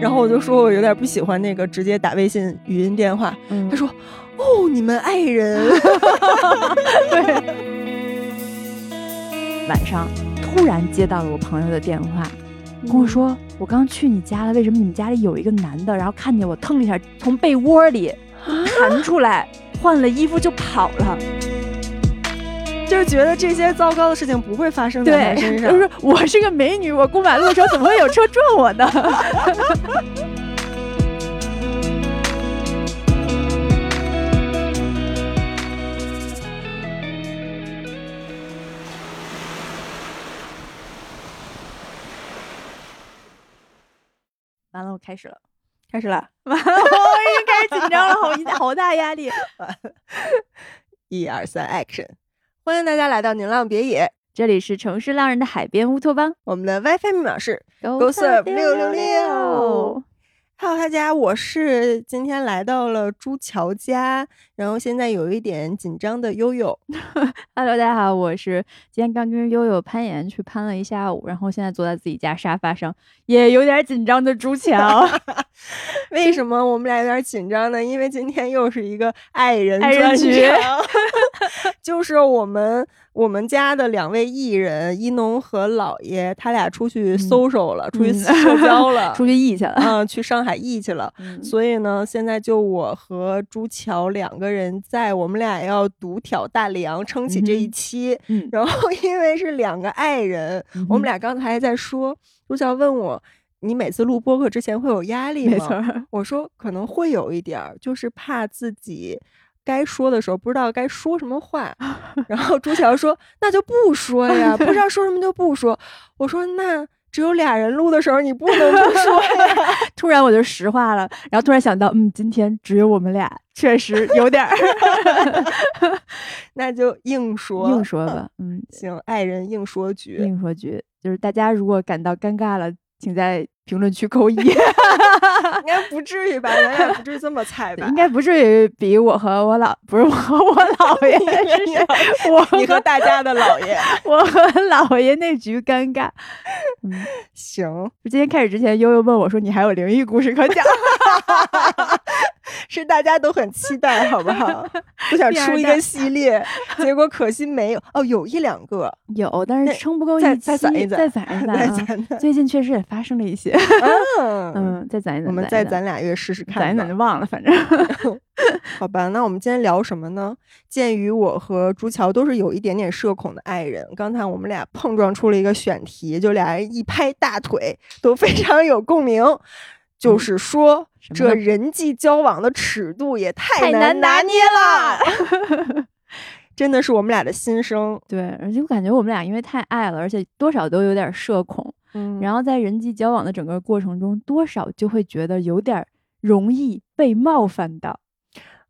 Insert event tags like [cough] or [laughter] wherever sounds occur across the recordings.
然后我就说我有点不喜欢那个直接打微信语音电话。他说：“哦，你们爱人。[laughs] ”对。[laughs] 晚上突然接到了我朋友的电话，跟我说：“我刚去你家了，为什么你们家里有一个男的？然后看见我，腾一下从被窝里弹出来，换了衣服就跑了。”就是觉得这些糟糕的事情不会发生在他身上。就是我是个美女，我过马路的时候怎么会有车撞我呢？[laughs] 完了，我开始了，开始了，完了，我已经开始紧张了，好一好大压力。[laughs] 一二三，Action！欢迎大家来到宁浪别野，这里是城市浪人的海边乌托邦。我们的 WiFi 密码是 GoServe 六六六。Hello，大家，我是今天来到了朱桥家，然后现在有一点紧张的悠悠。[laughs] Hello，大家好，我是今天刚跟悠悠攀岩去攀了一下午，然后现在坐在自己家沙发上，也有点紧张的朱桥。[laughs] 为什么我们俩有点紧张呢？因为今天又是一个爱人爱人局，[laughs] 就是我们我们家的两位艺人一农和姥爷，他俩出去 social 了，出去社交 [laughs] 了，出去艺去了，嗯，去上海艺去了。所以呢，现在就我和朱桥两个人在，我们俩要独挑大梁，撑起这一期。[laughs] 然后因为是两个爱人，我们俩刚才还在说，朱桥问我。你每次录播客之前会有压力吗？没错，我说可能会有一点儿，就是怕自己该说的时候不知道该说什么话。[laughs] 然后朱乔说：“那就不说呀，不知道说什么就不说。[laughs] ”我说：“那只有俩人录的时候，你不能不说呀。[laughs] ”突然我就实话了，然后突然想到，嗯，今天只有我们俩，确实有点儿。那就硬说，硬说吧。嗯，行，爱人硬说局，硬说局，就是大家如果感到尴尬了。请在评论区扣一，应该不至于吧？咱俩不至于这么菜吧？应该不至于比我和我老不是我和我 [laughs] 姥爷，我你和大家的姥爷，[laughs] 我和姥爷那局尴尬。嗯，行。今天开始之前，悠悠问我说：“你还有灵异故事可讲？” [laughs] 是大家都很期待，好不好？我想 [laughs] 出一个系列，[laughs] 结果可惜没有。哦，有一两个有，但是撑不够一期，再攒一攒，再攒一攒。最近确实也发生了一些。[laughs] 嗯，再攒一攒。我们再攒俩月试试看。攒一攒就忘了，反正。好吧，那我们今天聊什么呢？鉴于我和朱桥都是有一点点社恐的爱人，刚才我们俩碰撞出了一个选题，就俩人一拍大腿，都非常有共鸣。就是说，这人际交往的尺度也太难拿捏了，[laughs] 真的是我们俩的心声。对，而且我感觉我们俩因为太爱了，而且多少都有点社恐，嗯，然后在人际交往的整个过程中，多少就会觉得有点容易被冒犯到。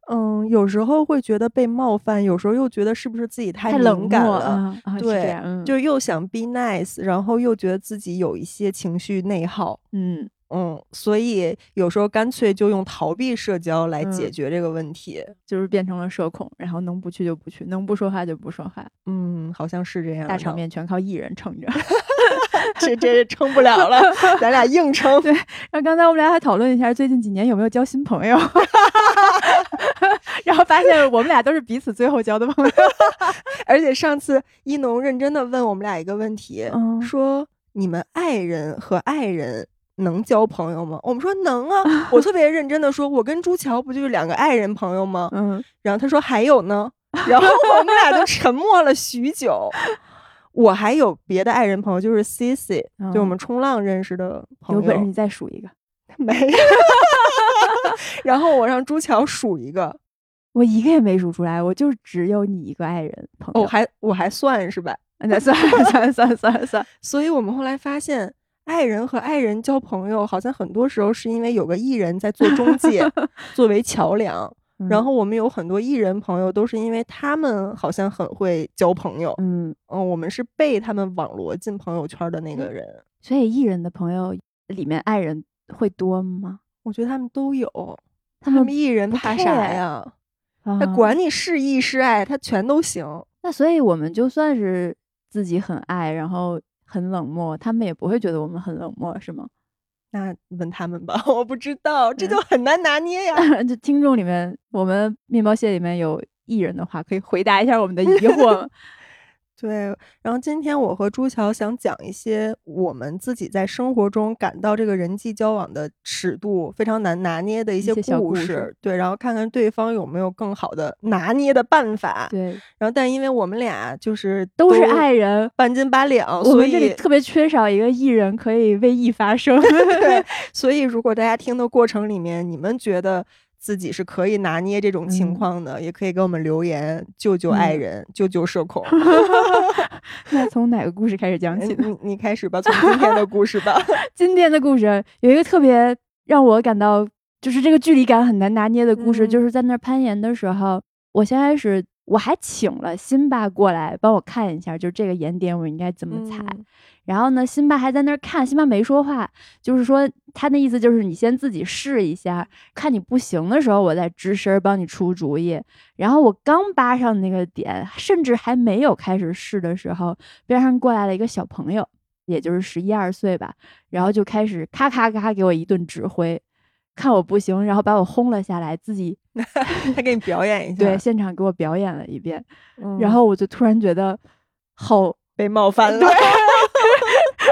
嗯，有时候会觉得被冒犯，有时候又觉得是不是自己太冷感了？对，就又想 be nice，然后又觉得自己有一些情绪内耗。嗯。嗯，所以有时候干脆就用逃避社交来解决这个问题，就是变成了社恐，然后能不去就不去，能不说话就不说话。嗯，好像是这样。大场面全靠一人撑着，[laughs] 这这撑不了了，咱俩硬撑。对，然后刚才我们俩还讨论一下最近几年有没有交新朋友 [laughs] [laughs] 然后发现我们俩都是彼此最后交的朋友。而且上次一农认真的问我们俩一个问题，说你们爱人和爱人。能交朋友吗？我们说能啊，[laughs] 我特别认真的说，我跟朱乔不就是两个爱人朋友吗？嗯，然后他说还有呢，然后 [laughs] 我们俩就沉默了许久。我还有别的爱人朋友，就是 C C，就我们冲浪认识的朋友。有本事你再数一个。没。[laughs] 然后我让朱乔数一个，我一个也没数出来，我就只有你一个爱人朋友。我还我还算是吧？那算算算算算。所以我们后来发现。爱人和爱人交朋友，好像很多时候是因为有个艺人在做中介，[laughs] 作为桥梁。然后我们有很多艺人朋友，都是因为他们好像很会交朋友。嗯嗯，我们是被他们网罗进朋友圈的那个人。所以艺人的朋友里面，爱人会多吗？我觉得他们都有。他们艺人怕啥呀？他管你是艺是爱，他全都行。那所以我们就算是自己很爱，然后。很冷漠，他们也不会觉得我们很冷漠，是吗？那问他们吧，[laughs] 我不知道，这就很难拿捏呀。[laughs] 就听众里面，我们面包蟹里面有艺人的话，可以回答一下我们的疑惑。对，然后今天我和朱桥想讲一些我们自己在生活中感到这个人际交往的尺度非常难拿捏的一些故事。对，然后看看对方有没有更好的拿捏的办法。对，然后但因为我们俩就是都是爱人，半斤八两，所以这里特别缺少一个艺人可以为艺发声。[laughs] 对，[laughs] 所以如果大家听的过程里面，你们觉得。自己是可以拿捏这种情况的，也可以给我们留言，救救爱人，救救社恐。[laughs] 那从哪个故事开始讲起？你你开始吧，从今天的故事吧。[laughs] 今天的故事有一个特别让我感到，就是这个距离感很难拿捏的故事，就是在那攀岩的时候，我先开始。我还请了辛巴过来帮我看一下，就是这个岩点我应该怎么踩。然后呢，辛巴还在那儿看，辛巴没说话，就是说他那意思就是你先自己试一下，看你不行的时候，我再吱声帮你出主意。然后我刚扒上那个点，甚至还没有开始试的时候，边上过来了一个小朋友，也就是十一二岁吧，然后就开始咔咔咔给我一顿指挥。看我不行，然后把我轰了下来，自己 [laughs] [laughs] 他给你表演一下，对，现场给我表演了一遍，然后我就突然觉得好被冒犯了。[laughs]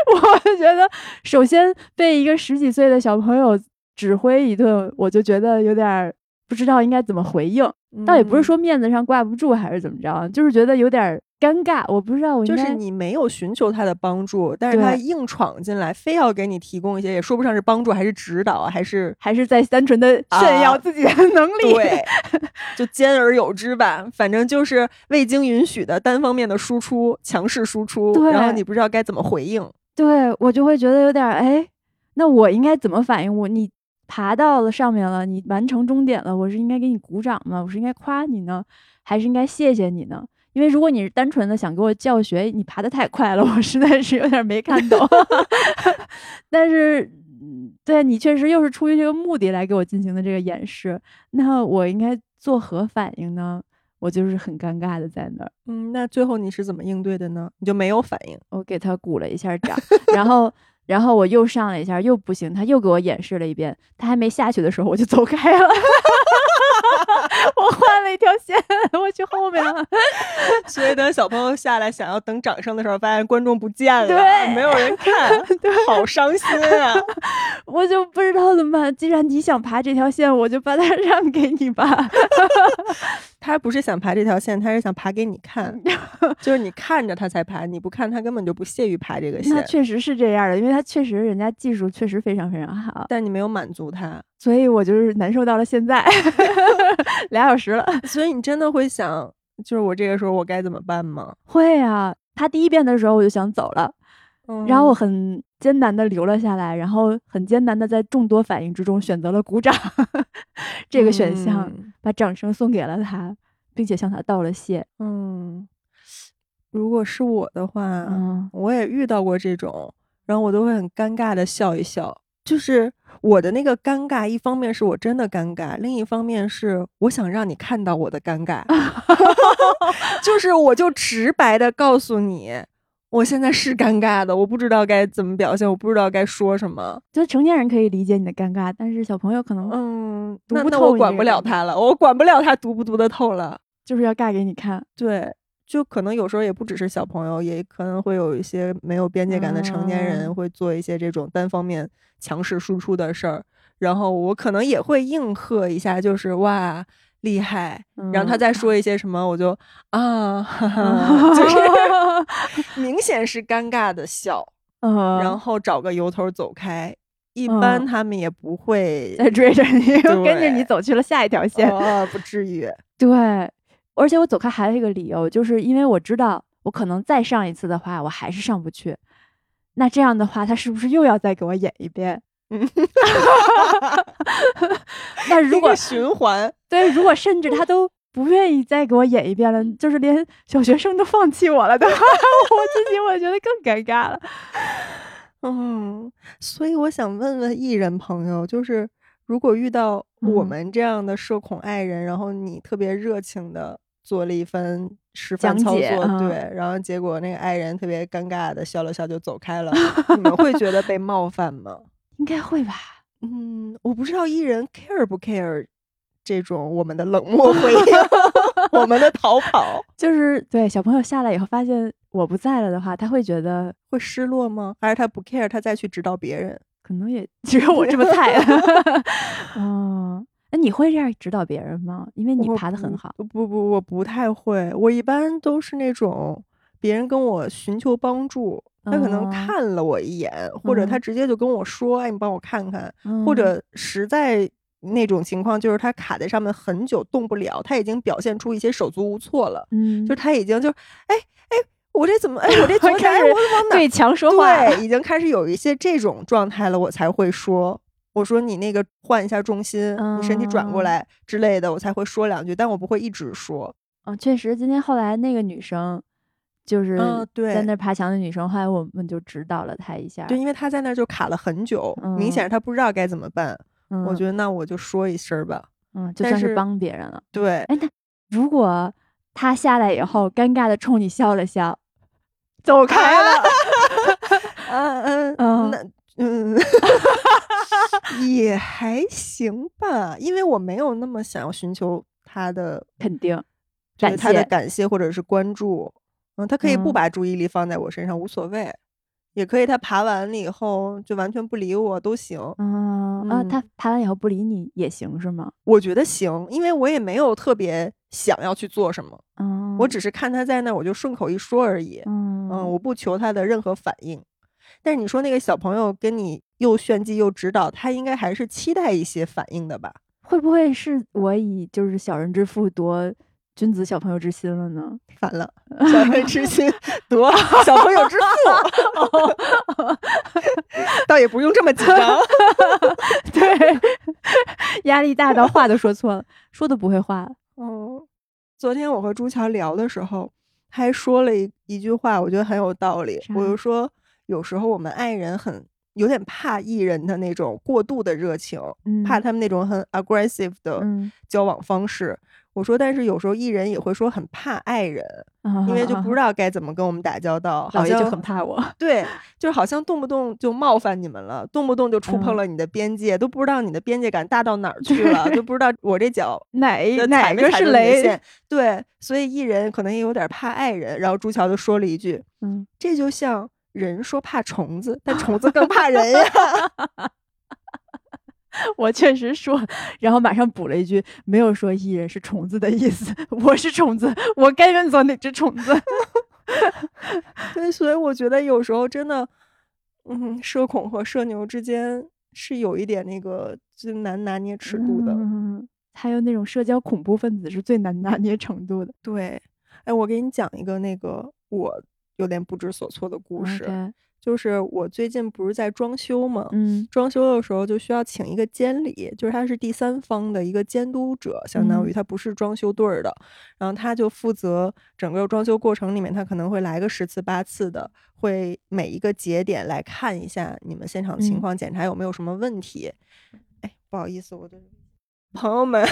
[laughs] 我觉得首先被一个十几岁的小朋友指挥一顿，我就觉得有点不知道应该怎么回应，倒也不是说面子上挂不住还是怎么着，就是觉得有点。尴尬，我不知道我就是你没有寻求他的帮助，但是他硬闯进来，非要给你提供一些，也说不上是帮助还是指导，还是还是在单纯的炫耀自己的 [laughs] 能力，对，[laughs] 就兼而有之吧。反正就是未经允许的单方面的输出，强势输出，然后你不知道该怎么回应，对我就会觉得有点哎，那我应该怎么反应？我你爬到了上面了，你完成终点了，我是应该给你鼓掌吗？我是应该夸你呢，还是应该谢谢你呢？因为如果你是单纯的想给我教学，你爬的太快了，我实在是有点没看懂。[laughs] 但是，对你确实又是出于这个目的来给我进行的这个演示，那我应该作何反应呢？我就是很尴尬的在那儿。嗯，那最后你是怎么应对的呢？你就没有反应？我给他鼓了一下 [laughs] 掌，然后，然后我又上了一下，又不行，他又给我演示了一遍。他还没下去的时候，我就走开了。[laughs] 我换了一条线，我去后面了。[laughs] 所以等小朋友下来想要等掌声的时候，发现观众不见了，对，没有人看，好伤心啊！我就不知道怎么办。既然你想爬这条线，我就把它让给你吧。他不是想爬这条线，他是想爬给你看，[laughs] 就是你看着他才爬，你不看他根本就不屑于爬这个线。他确实是这样的，因为他确实人家技术确实非常非常好，但你没有满足他。所以我就是难受到了现在，[laughs] 俩小时了。所以你真的会想，就是我这个时候我该怎么办吗？会啊。他第一遍的时候我就想走了，然后我很艰难的留了下来，然后很艰难的在众多反应之中选择了鼓掌 [laughs] 这个选项，把掌声送给了他，并且向他道了谢。嗯，如果是我的话，嗯我也遇到过这种，然后我都会很尴尬的笑一笑，就是。我的那个尴尬，一方面是我真的尴尬，另一方面是我想让你看到我的尴尬 [laughs] [laughs] 就是我就直白的告诉你，我现在是尴尬的，我不知道该怎么表现，我不知道该说什么。就成年人可以理解你的尴尬，但是小朋友可能嗯，那那我管不了他了，我管不了他读不读得透了，就是要尬给你看。对，就可能有时候也不只是小朋友，也可能会有一些没有边界感的成年人会做一些这种单方面。强势输出的事儿，然后我可能也会应和一下，就是哇厉害，然后他再说一些什么，我就啊，哈 [laughs] 哈就是 [laughs] 明显是尴尬的笑，然后找个由头走开。一般他们也不会再追着你，跟着你走去了下一条线，不至于。[laughs] 对，而且我走开还有一个理由，就是因为我知道我可能再上一次的话，我还是上不去。那这样的话，他是不是又要再给我演一遍？[laughs] 那如果循环，对，如果甚至他都不愿意再给我演一遍了，就是连小学生都放弃我了的话，[laughs] 我自己我觉得更尴尬了。嗯，所以我想问问艺人朋友，就是如果遇到我们这样的社恐爱人，然后你特别热情的。做了一番示范操作，对，然后结果那个爱人特别尴尬的笑了笑就走开了。[laughs] 你们会觉得被冒犯吗？应该会吧？嗯，我不知道艺人 care 不 care 这种我们的冷漠回应，[laughs] 我们的逃跑，就是对小朋友下来以后发现我不在了的话，他会觉得会失落吗？还是他不 care，他再去指导别人？可能也 [laughs] 只有我这么菜。嗯，[laughs] 那你会这样指导别人吗？因为你爬的很好。不不，我不太会。我一般都是那种别人跟我寻求帮助，他可能看了我一眼，或者他直接就跟我说：“哎，你帮我看看。”或者实在那种情况，就是他卡在上面很久动不了，他已经表现出一些手足无措了。嗯，就他已经就哎哎。我这怎么？哎，我这 [laughs] 左开始我往哪对墙说话？对，已经开始有一些这种状态了，我才会说，我说你那个换一下重心，你身体转过来之类的，我才会说两句，但我不会一直说。嗯，确实，今天后来那个女生，就是在那爬墙的女生，后来我们就指导了她一下。对，因为她在那就卡了很久，明显她不知道该怎么办。我觉得那我就说一声吧，嗯，就算是帮别人了。对，哎，那如果她下来以后，尴尬的冲你笑了笑。走开了，嗯嗯嗯，那嗯，[laughs] 也还行吧，因为我没有那么想要寻求他的肯定，对他的感谢或者是关注，嗯，他可以不把注意力放在我身上，无所谓，也可以他爬完了以后就完全不理我都行，嗯啊，他爬完以后不理你也行是吗？我觉得行，因为我也没有特别想要去做什么，嗯，我只是看他在那，我就顺口一说而已，嗯。嗯，我不求他的任何反应，但是你说那个小朋友跟你又炫技又指导，他应该还是期待一些反应的吧？会不会是我以就是小人之腹夺君子小朋友之心了呢？[laughs] 反了，小朋友之心 [laughs] 夺小朋友之腹，[laughs] 倒也不用这么紧张。对，压力大到话都说错了，说都不会话。嗯，昨天我和朱桥聊的时候。他还说了一一句话，我觉得很有道理。我就说，有时候我们爱人很有点怕艺人的那种过度的热情，怕他们那种很 aggressive 的交往方式。我说，但是有时候艺人也会说很怕爱人，[laughs] 因为就不知道该怎么跟我们打交道。好像就很怕我，对，[laughs] 就好像动不动就冒犯你们了，动不动就触碰了你的边界，都不知道你的边界感大到哪儿去了，就 [laughs] 不知道我这脚哪哪个是雷。对，所以艺人可能也有点怕爱人。然后朱桥就说了一句：“嗯，这就像人说怕虫子，但虫子更怕人呀。”我确实说，然后马上补了一句，没有说艺人是虫子的意思。[laughs] 我是虫子，我该认做哪只虫子？[laughs] 对，所以我觉得有时候真的，嗯，社恐和社牛之间是有一点那个最难拿捏尺度的。嗯还有那种社交恐怖分子是最难拿捏程度的。对，哎，我给你讲一个那个我有点不知所措的故事。就是我最近不是在装修嘛，嗯，装修的时候就需要请一个监理，就是他是第三方的一个监督者，相当于他不是装修队儿的，然后他就负责整个装修过程里面，他可能会来个十次八次的，会每一个节点来看一下你们现场情况，检查有没有什么问题。哎，不好意思，我的朋友们，就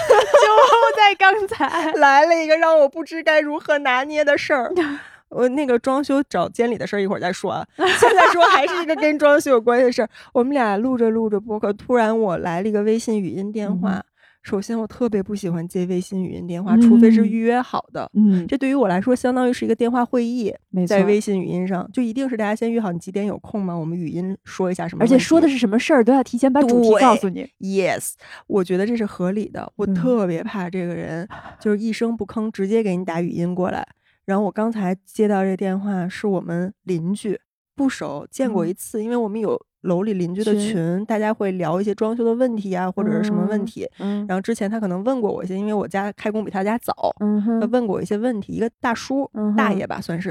在刚才 [laughs] 来了一个让我不知该如何拿捏的事儿。[laughs] 我那个装修找监理的事儿一会儿再说啊，[laughs] 现在说还是一个跟装修有关系的事儿。我们俩录着录着播客，突然我来了一个微信语音电话。首先，我特别不喜欢接微信语音电话，除非是预约好的。嗯，这对于我来说相当于是一个电话会议，在微信语音上就一定是大家先约好你几点有空吗？我们语音说一下什么，而且说的是什么事儿都要提前把主题告诉你。Yes，我觉得这是合理的。我特别怕这个人就是一声不吭，直接给你打语音过来。然后我刚才接到这电话，是我们邻居，不熟，见过一次，因为我们有楼里邻居的群，大家会聊一些装修的问题啊，或者是什么问题。然后之前他可能问过我一些，因为我家开工比他家早，他问过我一些问题，一个大叔大爷吧算是。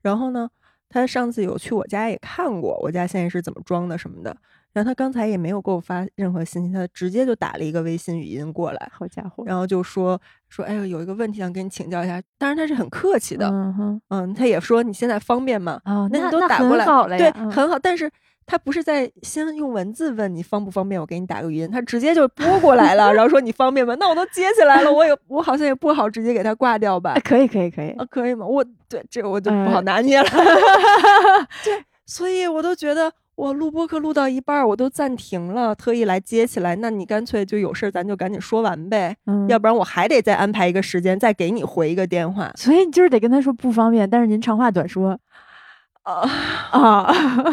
然后呢，他上次有去我家也看过，我家现在是怎么装的什么的。然后他刚才也没有给我发任何信息，他直接就打了一个微信语音过来。好家伙！然后就说说，哎呦，有一个问题想跟你请教一下。当然他是很客气的，嗯他也说你现在方便吗？啊，那你都打过来，对，很好。但是他不是在先用文字问你方不方便，我给你打个语音，他直接就拨过来了，[laughs] 然后说你方便吗？那我都接起来了，我也我好像也不好直接给他挂掉吧？可以可以可以啊，可以吗？我对这个我就不好拿捏了。[laughs] 对，所以我都觉得。我录播课录到一半，我都暂停了，特意来接起来。那你干脆就有事儿，咱就赶紧说完呗，要不然我还得再安排一个时间，再给你回一个电话。所以你就是得跟他说不方便，但是您长话短说。啊啊，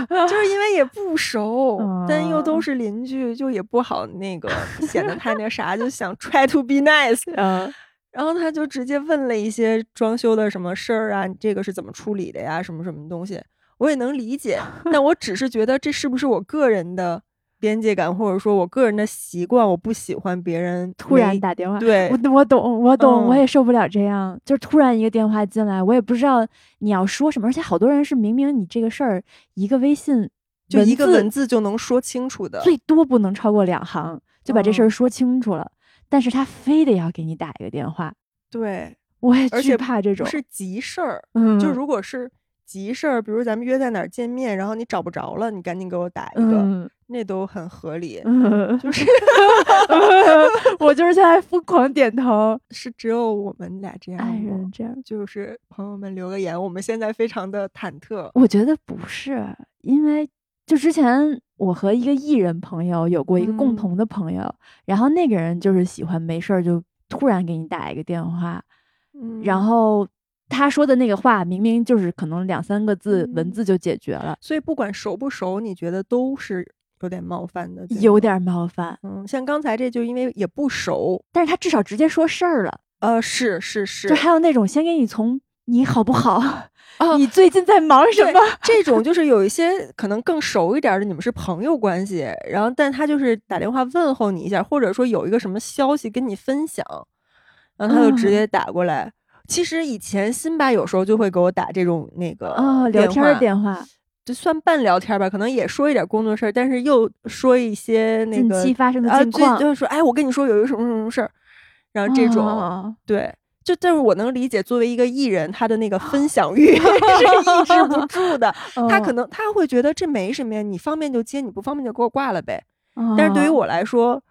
就是因为也不熟，但又都是邻居，就也不好那个 [laughs] 显得太那啥，就想 try to be nice。[laughs] 嗯，然后他就直接问了一些装修的什么事儿啊，这个是怎么处理的呀，什么什么东西，我也能理解。但我只是觉得这是不是我个人的。边界感，或者说我个人的习惯，我不喜欢别人突然打电话。对，我我懂，我懂，我也受不了这样，就是突然一个电话进来，我也不知道你要说什么，而且好多人是明明你这个事儿一个微信就一个文字就能说清楚的，最多不能超过两行就把这事儿说清楚了，但是他非得要给你打一个电话。对，我也惧怕这种是急事儿，嗯，就如果是急事儿，比如咱们约在哪儿见面，然后你找不着了，你赶紧给我打一个。那都很合理，[laughs] 就是 [laughs] 我就是现在疯狂点头，是只有我们俩这样，爱人这样，就是朋友们留个言，我们现在非常的忐忑。我觉得不是，因为就之前我和一个艺人朋友有过一个共同的朋友，然后那个人就是喜欢没事儿就突然给你打一个电话，然后他说的那个话明明就是可能两三个字文字就解决了，所以不管熟不熟，你觉得都是。有点冒犯的，有点冒犯。嗯，像刚才这就因为也不熟，但是他至少直接说事儿了。呃，是是是，就还有那种先给你从你好不好，[laughs] 哦你最近在忙什么？这种就是有一些可能更熟一点的，你们是朋友关系，然后但他就是打电话问候你一下，或者说有一个什么消息跟你分享，然后他就直接打过来。其实以前辛巴有时候就会给我打这种那个哦聊天电话。就算半聊天吧，可能也说一点工作事儿，但是又说一些那个近期发生的近况，就是说，哎，我跟你说有一个什么什么事儿，然后这种，对，就但是我能理解，作为一个艺人，他的那个分享欲 [laughs] 是抑制不住的，[laughs] 他可能他会觉得这没什么呀，你方便就接，你不方便就给我挂了呗。但是对于我来说。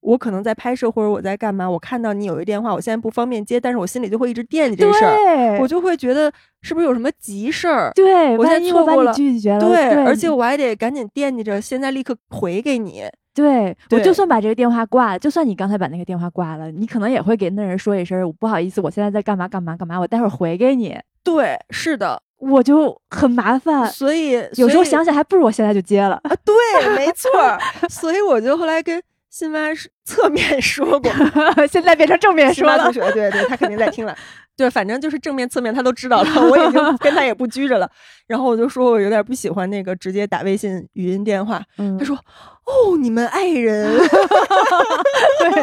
我可能在拍摄或者我在干嘛，我看到你有一个电话，我现在不方便接，但是我心里就会一直惦记这事儿，我就会觉得是不是有什么急事儿？对，我现在错过了，拒绝了，对，而且我还得赶紧惦记着，现在立刻回给你。对，我就算把这个电话挂了，就算你刚才把那个电话挂了，你可能也会给那人说一声，我不好意思，我现在在干嘛干嘛干嘛，我待会儿回给你。对，是的，我就很麻烦，所以有时候想想还不如我现在就接了。啊，对，没错，[laughs] 所以我就后来跟。新妈是侧面说过，[laughs] 现在变成正面说了。对对，他肯定在听了。[laughs] 对，反正就是正面侧面他都知道了，我已经 [laughs] 跟他也不拘着了。然后我就说我有点不喜欢那个直接打微信语音电话。嗯他说：“哦，你们爱人，[laughs] 对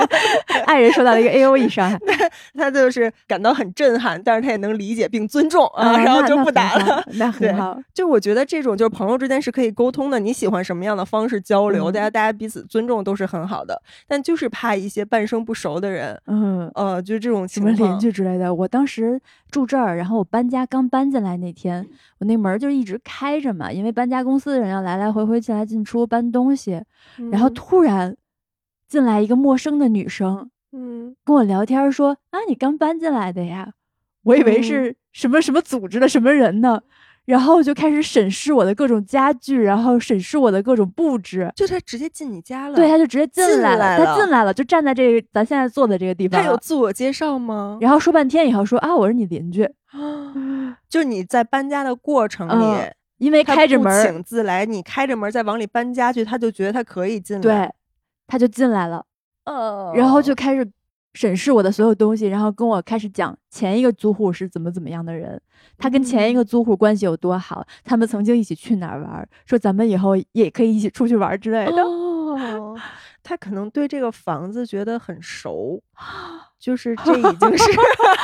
爱人受到了一个 AOE 伤害，[laughs] 他就是感到很震撼，但是他也能理解并尊重啊，[laughs] 然后就不打了。那很好，就我觉得这种就是朋友之间是可以沟通的，你喜欢什么样的方式交流，大家大家彼此尊重都是很好的。但就是怕一些半生不熟的人，嗯呃，就这种什么邻居之类的，我。当时住这儿，然后我搬家刚搬进来那天，我那门就一直开着嘛，因为搬家公司的人要来来回回进来进出搬东西。然后突然进来一个陌生的女生，嗯，跟我聊天说：“啊，你刚搬进来的呀？”我以为是什么什么组织的什么人呢。然后就开始审视我的各种家具，然后审视我的各种布置。就他直接进你家了？对，他就直接进来了。他进来了，就站在这个咱现在坐的这个地方。他有自我介绍吗？然后说半天以后说啊，我是你邻居。就你在搬家的过程里，因为开着门请自来，你开着门再往里搬家具，他就觉得他可以进来。对，他就进来了。呃。然后就开始。审视我的所有东西，然后跟我开始讲前一个租户是怎么怎么样的人，他跟前一个租户关系有多好，他们曾经一起去哪儿玩，说咱们以后也可以一起出去玩之类的。哦，他可能对这个房子觉得很熟，[gasps] 就是这已经是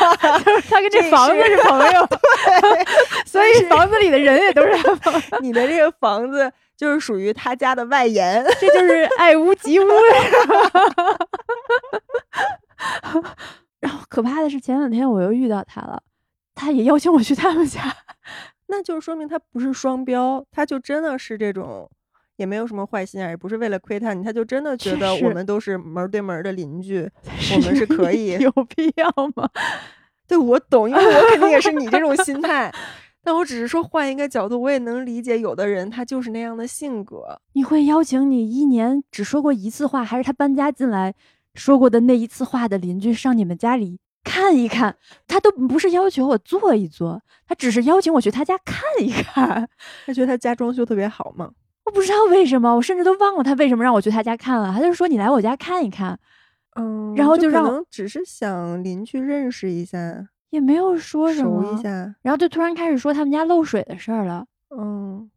[laughs] 他跟这房子是朋友，[laughs] 对，所以房子里的人也都是你的这个房子就是属于他家的外延，这就是爱屋及乌。[laughs] 然后可怕的是，前两天我又遇到他了，他也邀请我去他们家，[laughs] 那就是说明他不是双标，他就真的是这种，也没有什么坏心眼，也不是为了窥探你，他就真的觉得我们都是门对门的邻居，我们是可以，有必要吗？[laughs] 对我懂，因为我肯定也是你这种心态，[laughs] 但我只是说换一个角度，我也能理解有的人他就是那样的性格。你会邀请你一年只说过一次话，还是他搬家进来说过的那一次话的邻居上你们家里看一看？他都不是要求我坐一坐，他只是邀请我去他家看一看。他觉得他家装修特别好吗？[laughs] 我不知道为什么，我甚至都忘了他为什么让我去他家看了。他就说你来我家看一看，嗯，然后就让只是想邻居认识一下。也没有说什么，熟一下，然后就突然开始说他们家漏水的事儿了。嗯，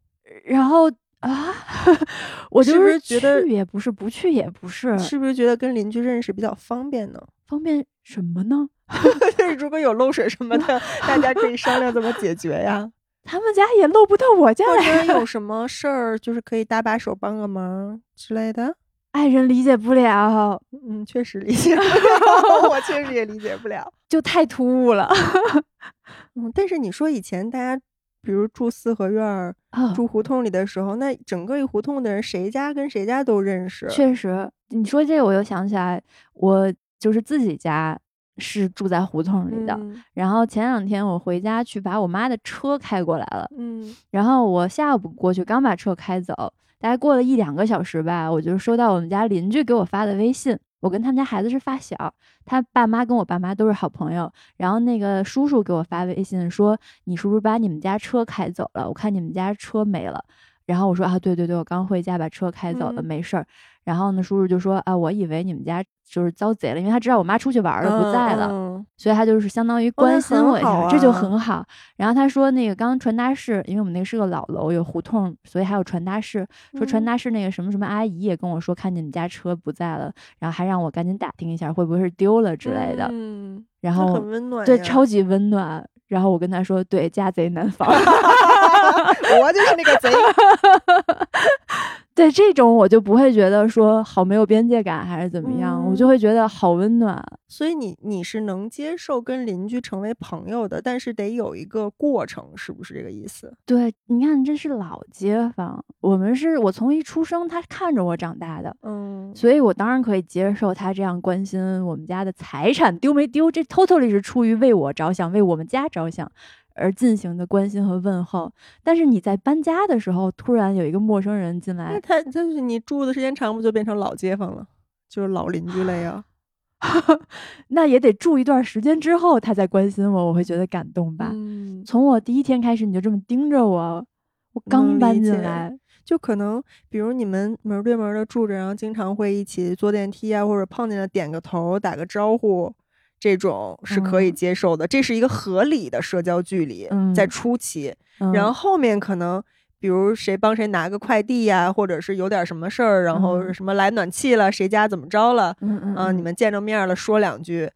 然后啊，[laughs] 我就是觉得去也不是，不去也不是，是不是觉得跟邻居认识比较方便呢？方便什么呢？[laughs] 就是如果有漏水什么的，[laughs] 大家可以商量怎么解决呀。他们家也漏不到我家来，有什么事儿就是可以搭把手帮个忙之类的。爱人理解不了，嗯，确实理解不了，我确实也理解不了，就太突兀了。嗯，但是你说以前大家，比如住四合院儿、住胡同里的时候，那整个一胡同的人，谁家跟谁家都认识。确实，你说这个，我又想起来，我就是自己家是住在胡同里的。然后前两天我回家去把我妈的车开过来了，嗯，然后我下午过去，刚把车开走。大概过了一两个小时吧，我就收到我们家邻居给我发的微信。我跟他们家孩子是发小，他爸妈跟我爸妈都是好朋友。然后那个叔叔给我发微信说：“你是不是把你们家车开走了？我看你们家车没了。”然后我说：“啊，对对对，我刚回家把车开走了，没事儿。”然后呢，叔叔就说：“啊，我以为你们家就是遭贼了，因为他知道我妈出去玩了，不在了，所以他就是相当于关心我一下，这就很好。然后他说，那个刚刚传达室，因为我们那个是个老楼，有胡同，所以还有传达室。说传达室那个什么什么阿姨也跟我说，看见你们家车不在了，然后还让我赶紧打听一下，会不会是丢了之类的。嗯，然后很温暖，对，超级温暖。然后我跟他说，对，家贼难防，[laughs] [laughs] 我就是那个贼。[laughs] 对这种我就不会觉得说好没有边界感还是怎么样，我就会觉得好温暖。所以你你是能接受跟邻居成为朋友的，但是得有一个过程，是不是这个意思？对，你看这是老街坊，我们是我从一出生他看着我长大的，嗯，所以我当然可以接受他这样关心我们家的财产丢没丢，这 totally 是出于为我着想，为我们家着想。而进行的关心和问候，但是你在搬家的时候，突然有一个陌生人进来，他就是你住的时间长，不就变成老街坊了，就是老邻居了呀？[laughs] 那也得住一段时间之后，他再关心我，我会觉得感动吧。从我第一天开始，你就这么盯着我，我刚搬进来，就可能比如你们门对门的住着，然后经常会一起坐电梯啊，或者碰见了点个头，打个招呼。这种是可以接受的，这是一个合理的社交距离，在初期，然后后面可能，比如谁帮谁拿个快递呀，或者是有点什么事儿，然后什么来暖气了，谁家怎么着了，嗯，你们见着面了说两句，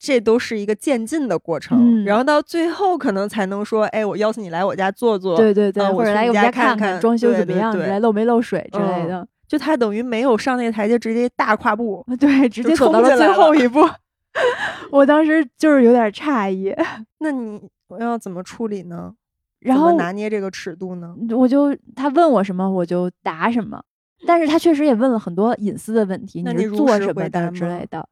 这都是一个渐进的过程，然后到最后可能才能说，哎，我邀请你来我家坐坐，对对对，或者来我家看看装修怎么样，来漏没漏水之类的，就他等于没有上那台阶，直接大跨步，对，直接走到了最后一步。[laughs] [laughs] 我当时就是有点诧异，[laughs] 那你我要怎么处理呢？然后拿捏这个尺度呢？我就他问我什么我就答什么，但是他确实也问了很多隐私的问题，你是做什么的之类的，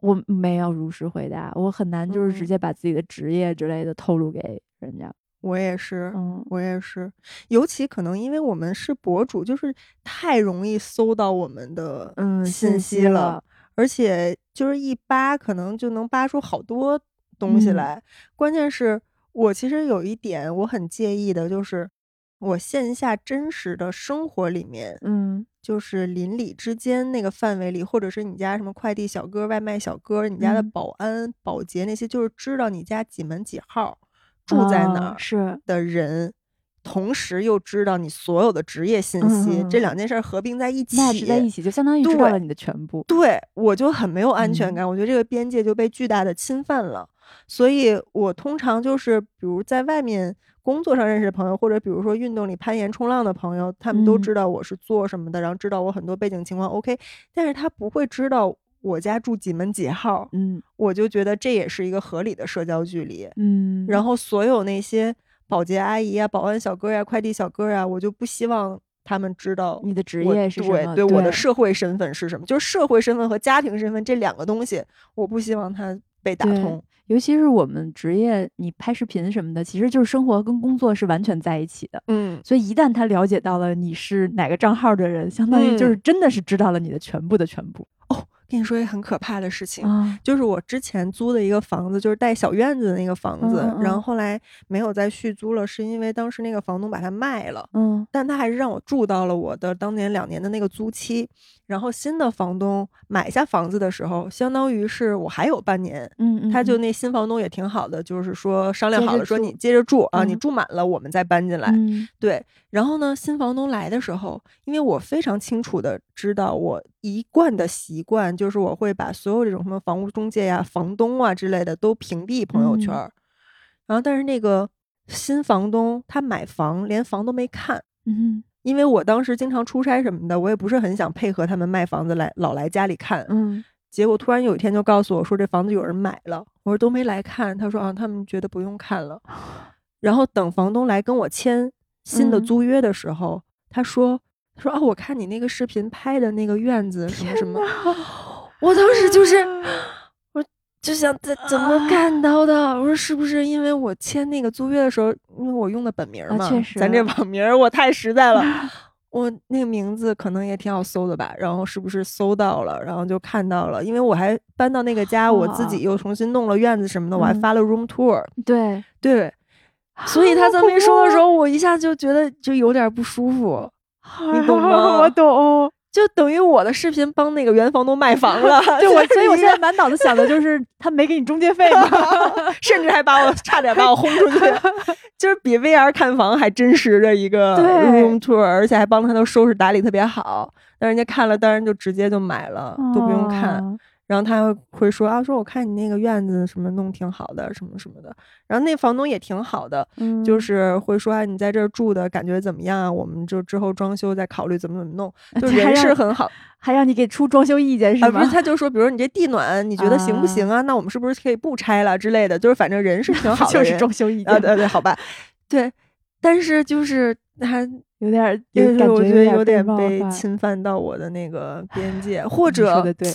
我没有如实回答，我很难就是直接把自己的职业之类的透露给人家。我也是，嗯，我也是，尤其可能因为我们是博主，就是太容易搜到我们的嗯信息了。而且就是一扒，可能就能扒出好多东西来。关键是我其实有一点我很介意的，就是我线下真实的生活里面，嗯，就是邻里之间那个范围里，或者是你家什么快递小哥、外卖小哥，你家的保安、保洁那些，就是知道你家几门几号，住在哪儿是的人。同时又知道你所有的职业信息，这两件事合并在一起，在一起就相当于知道了你的全部。对我就很没有安全感，我觉得这个边界就被巨大的侵犯了。所以我通常就是，比如在外面工作上认识的朋友，或者比如说运动里攀岩、冲浪的朋友，他们都知道我是做什么的，然后知道我很多背景情况 OK，但是他不会知道我家住几门几号。嗯，我就觉得这也是一个合理的社交距离。嗯，然后所有那些。保洁阿姨呀，保安小哥呀，快递小哥呀，我就不希望他们知道你的职业是什么，对我的社会身份是什么，就是社会身份和家庭身份这两个东西，我不希望它被打通。尤其是我们职业，你拍视频什么的，其实就是生活跟工作是完全在一起的。嗯，所以一旦他了解到了你是哪个账号的人，相当于就是真的是知道了你的全部的全部。哦。跟你说一个很可怕的事情，就是我之前租的一个房子，就是带小院子的那个房子，然后后来没有再续租了，是因为当时那个房东把它卖了。嗯，但他还是让我住到了我的当年两年的那个租期。然后新的房东买下房子的时候，相当于是我还有半年。嗯，他就那新房东也挺好的，就是说商量好了，说你接着住啊，你住满了我们再搬进来。对。然后呢，新房东来的时候，因为我非常清楚的知道我一贯的习惯。就是我会把所有这种什么房屋中介呀、房东啊之类的都屏蔽朋友圈儿，然后但是那个新房东他买房连房都没看，嗯，因为我当时经常出差什么的，我也不是很想配合他们卖房子来老来家里看，嗯，结果突然有一天就告诉我说这房子有人买了，我说都没来看，他说啊他们觉得不用看了，[laughs] 然后等房东来跟我签新的租约的时候，他说他说啊我看你那个视频拍的那个院子什么什么。[laughs] 我当时就是，[laughs] 我就想怎怎么干到的？我说是不是因为我签那个租约的时候，因为我用的本名嘛，确实，咱这网名我太实在了，[laughs] 我那个名字可能也挺好搜的吧？然后是不是搜到了？然后就看到了，因为我还搬到那个家，我自己又重新弄了院子什么的，我还发了 room tour。对对，所以他这么一说的时候，我一下就觉得就有点不舒服，你懂 [laughs] 吗？我懂。就等于我的视频帮那个原房东卖房了 [laughs] [laughs] 就我，所以我现在满脑子想的就是 [laughs] 他没给你中介费吗？甚至还把我差点把我轰出去，就是比 VR 看房还真实的一个 room tour，而且还帮他都收拾打理特别好，但人家看了当然就直接就买了，都不用看。然后他会说啊，说我看你那个院子什么弄挺好的，什么什么的。然后那房东也挺好的，就是会说啊，你在这儿住的感觉怎么样啊？我们就之后装修再考虑怎么怎么弄，[laughs] 就人是很好，还让你给出装修意见是吗？不是，他就说，比如你这地暖你觉得行不行啊？那我们是不是可以不拆了之类的？就是反正人是 [laughs] 挺好的，就是装修意见啊，对对，好吧，对。但是就是还 [laughs] 有点，就是我觉得有点被侵犯到我的那个边界，或者对。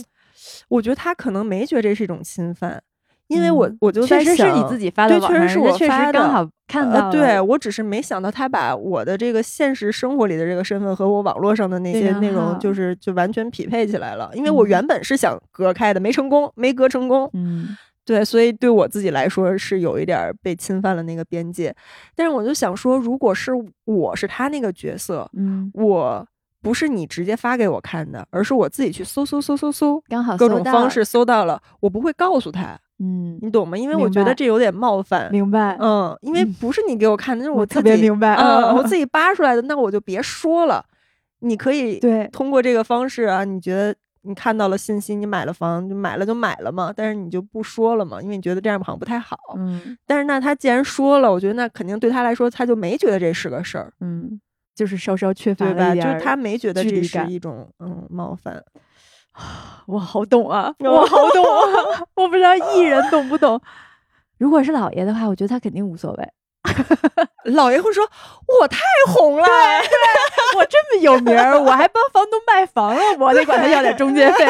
我觉得他可能没觉得这是一种侵犯，因为我我就在想，确实是你自己发的，对，确实是我发的，刚好看到。对我只是没想到他把我的这个现实生活里的这个身份和我网络上的那些内容，就是就完全匹配起来了。因为我原本是想隔开的，没成功，没隔成功。嗯，对，所以对我自己来说是有一点被侵犯了那个边界。但是我就想说，如果是我是他那个角色，嗯，我。不是你直接发给我看的，而是我自己去搜搜搜搜搜，刚好各种方式搜到了，我不会告诉他，嗯，你懂吗？因为我觉得这有点冒犯，明白？嗯，因为不是你给我看的，那是我特别明白，嗯，我自己扒出来的，那我就别说了。你可以 [laughs] 对通过这个方式啊，你觉得你看到了信息，你买了房就买了就买了嘛，但是你就不说了嘛，因为你觉得这样好像不太好，嗯。但是那他既然说了，我觉得那肯定对他来说，他就没觉得这是个事儿，嗯。就是稍稍缺乏吧，就是他没觉得这是一种嗯冒犯，我好懂啊，[laughs] 我好懂啊，[laughs] 我不知道艺人懂不懂。如果是老爷的话，我觉得他肯定无所谓。[laughs] 老爷会说：“我太红了，我这么有名儿，我还帮房东卖房了，我得管他要点中介费。”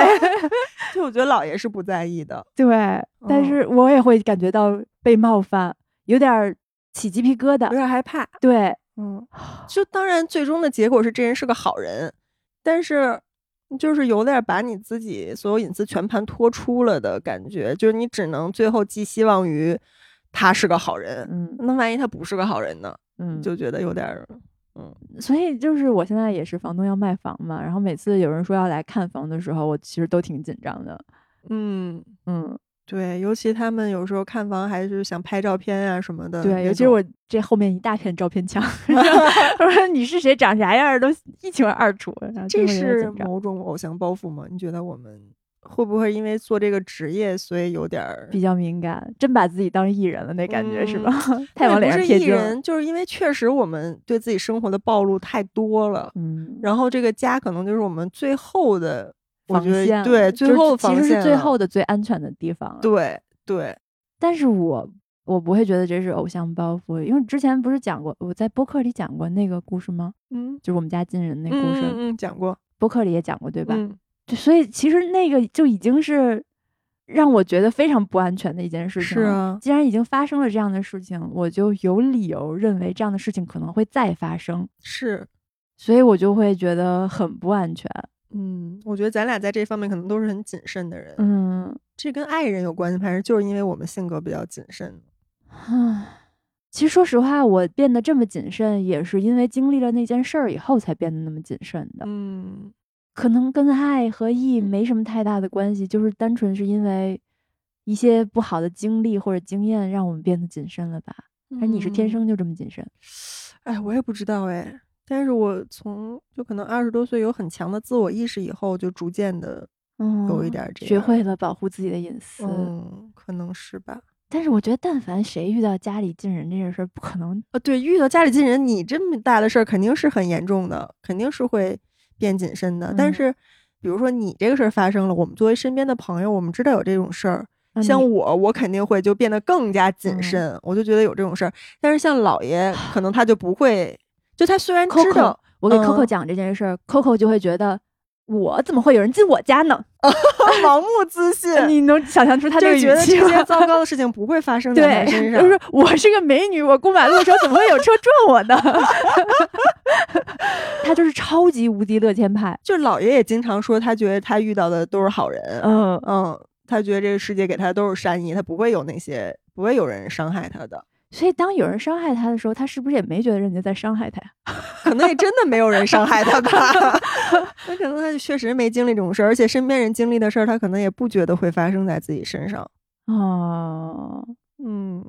就我觉得老爷是不在意的，对，但是我也会感觉到被冒犯，有点起鸡皮疙瘩，有点害怕，对。嗯，就当然最终的结果是这人是个好人，但是就是有点把你自己所有隐私全盘托出了的感觉，就是你只能最后寄希望于他是个好人，嗯，那万一他不是个好人呢？嗯，就觉得有点，嗯，所以就是我现在也是房东要卖房嘛，然后每次有人说要来看房的时候，我其实都挺紧张的，嗯。嗯。对，尤其他们有时候看房还是想拍照片啊什么的。对，尤其是我这后面一大片照片墙 [laughs] [laughs] 他说你是谁，长啥样都 [laughs] 一清二楚。这是某种偶像包袱吗？你觉得我们会不会因为做这个职业，所以有点比较敏感，真把自己当艺人了那感觉是吧？太往脸上贴金。就是因为确实我们对自己生活的暴露太多了，嗯，然后这个家可能就是我们最后的。防线对，最后其实是最后的最安全的地方。对对，但是我我不会觉得这是偶像包袱，因为之前不是讲过，我在播客里讲过那个故事吗？嗯，就是我们家金人那故事，嗯，讲过，播客里也讲过，对吧？嗯，就所以其实那个就已经是让我觉得非常不安全的一件事情。是啊，既然已经发生了这样的事情，我就有理由认为这样的事情可能会再发生。是，所以我就会觉得很不安全。嗯，我觉得咱俩在这方面可能都是很谨慎的人。嗯，这跟爱人有关系，还是就是因为我们性格比较谨慎？啊，[sighs] 其实说实话，我变得这么谨慎，也是因为经历了那件事儿以后才变得那么谨慎的。嗯。可能跟爱和义没什么太大的关系，就是单纯是因为一些不好的经历或者经验让我们变得谨慎了吧？还是你是天生就这么谨慎？哎，我也不知道哎。但是我从就可能二十多岁有很强的自我意识以后，就逐渐的有一点这样，学会了保护自己的隐私。嗯，可能是吧。但是我觉得，但凡谁遇到家里进人这件事儿，不可能啊。对，遇到家里进人，你这么大的事儿肯定是很严重的，肯定是会。变谨慎的，但是，比如说你这个事儿发生了，我们作为身边的朋友，我们知道有这种事儿，像我，我肯定会就变得更加谨慎，我就觉得有这种事儿。但是像姥爷，可能他就不会，就他虽然知道，我给 Coco 讲这件事儿，Coco 就会觉得。我怎么会有人进我家呢？[laughs] 盲目自信，你能想象出他这个语气？这 [laughs] 些糟糕的事情不会发生在他身上。就是我是个美女，我过马路的时候怎么会有车撞我呢？[laughs] 他就是超级无敌乐天派。就老爷也经常说，他觉得他遇到的都是好人。嗯嗯，他觉得这个世界给他都是善意，他不会有那些，不会有人伤害他的。所以，当有人伤害他的时候，他是不是也没觉得人家在伤害他呀？[laughs] 可能也真的没有人伤害他吧。[laughs] 那可能他就确实没经历这种事儿，而且身边人经历的事儿，他可能也不觉得会发生在自己身上。哦，嗯。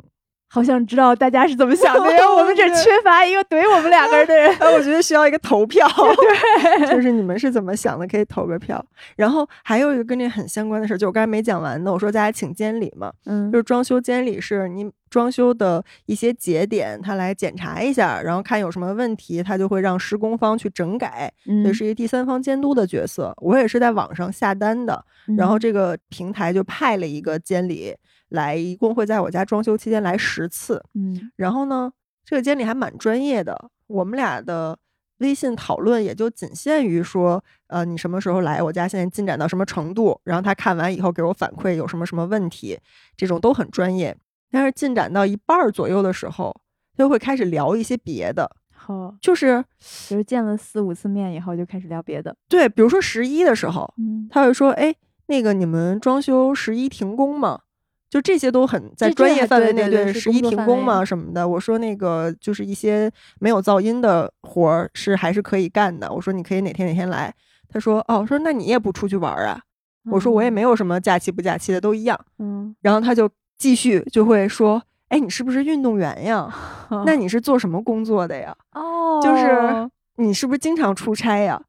好想知道大家是怎么想的呀？[laughs] 我们这缺乏一个怼我们两个人的人。[laughs] 我觉得需要一个投票，[laughs] 对，就是你们是怎么想的，可以投个票。然后还有一个跟这很相关的事儿，就我刚才没讲完的，我说大家请监理嘛，嗯，就是装修监理是你装修的一些节点，他来检查一下，然后看有什么问题，他就会让施工方去整改，这是一个第三方监督的角色。我也是在网上下单的，然后这个平台就派了一个监理。来，一共会在我家装修期间来十次，嗯，然后呢，这个监理还蛮专业的。我们俩的微信讨论也就仅限于说，呃，你什么时候来我家？现在进展到什么程度？然后他看完以后给我反馈有什么什么问题，这种都很专业。但是进展到一半左右的时候，就会开始聊一些别的，好，就是就是见了四五次面以后就开始聊别的。对，比如说十一的时候，嗯，他会说，哎，那个你们装修十一停工吗？就这些都很在专业范围内，对十一停工嘛什么的。我说那个就是一些没有噪音的活儿是还是可以干的。我说你可以哪天哪天来。他说哦，说那你也不出去玩啊？我说我也没有什么假期不假期的，都一样。嗯，然后他就继续就会说，哎，你是不是运动员呀？[laughs] 那你是做什么工作的呀？哦，就是你是不是经常出差呀？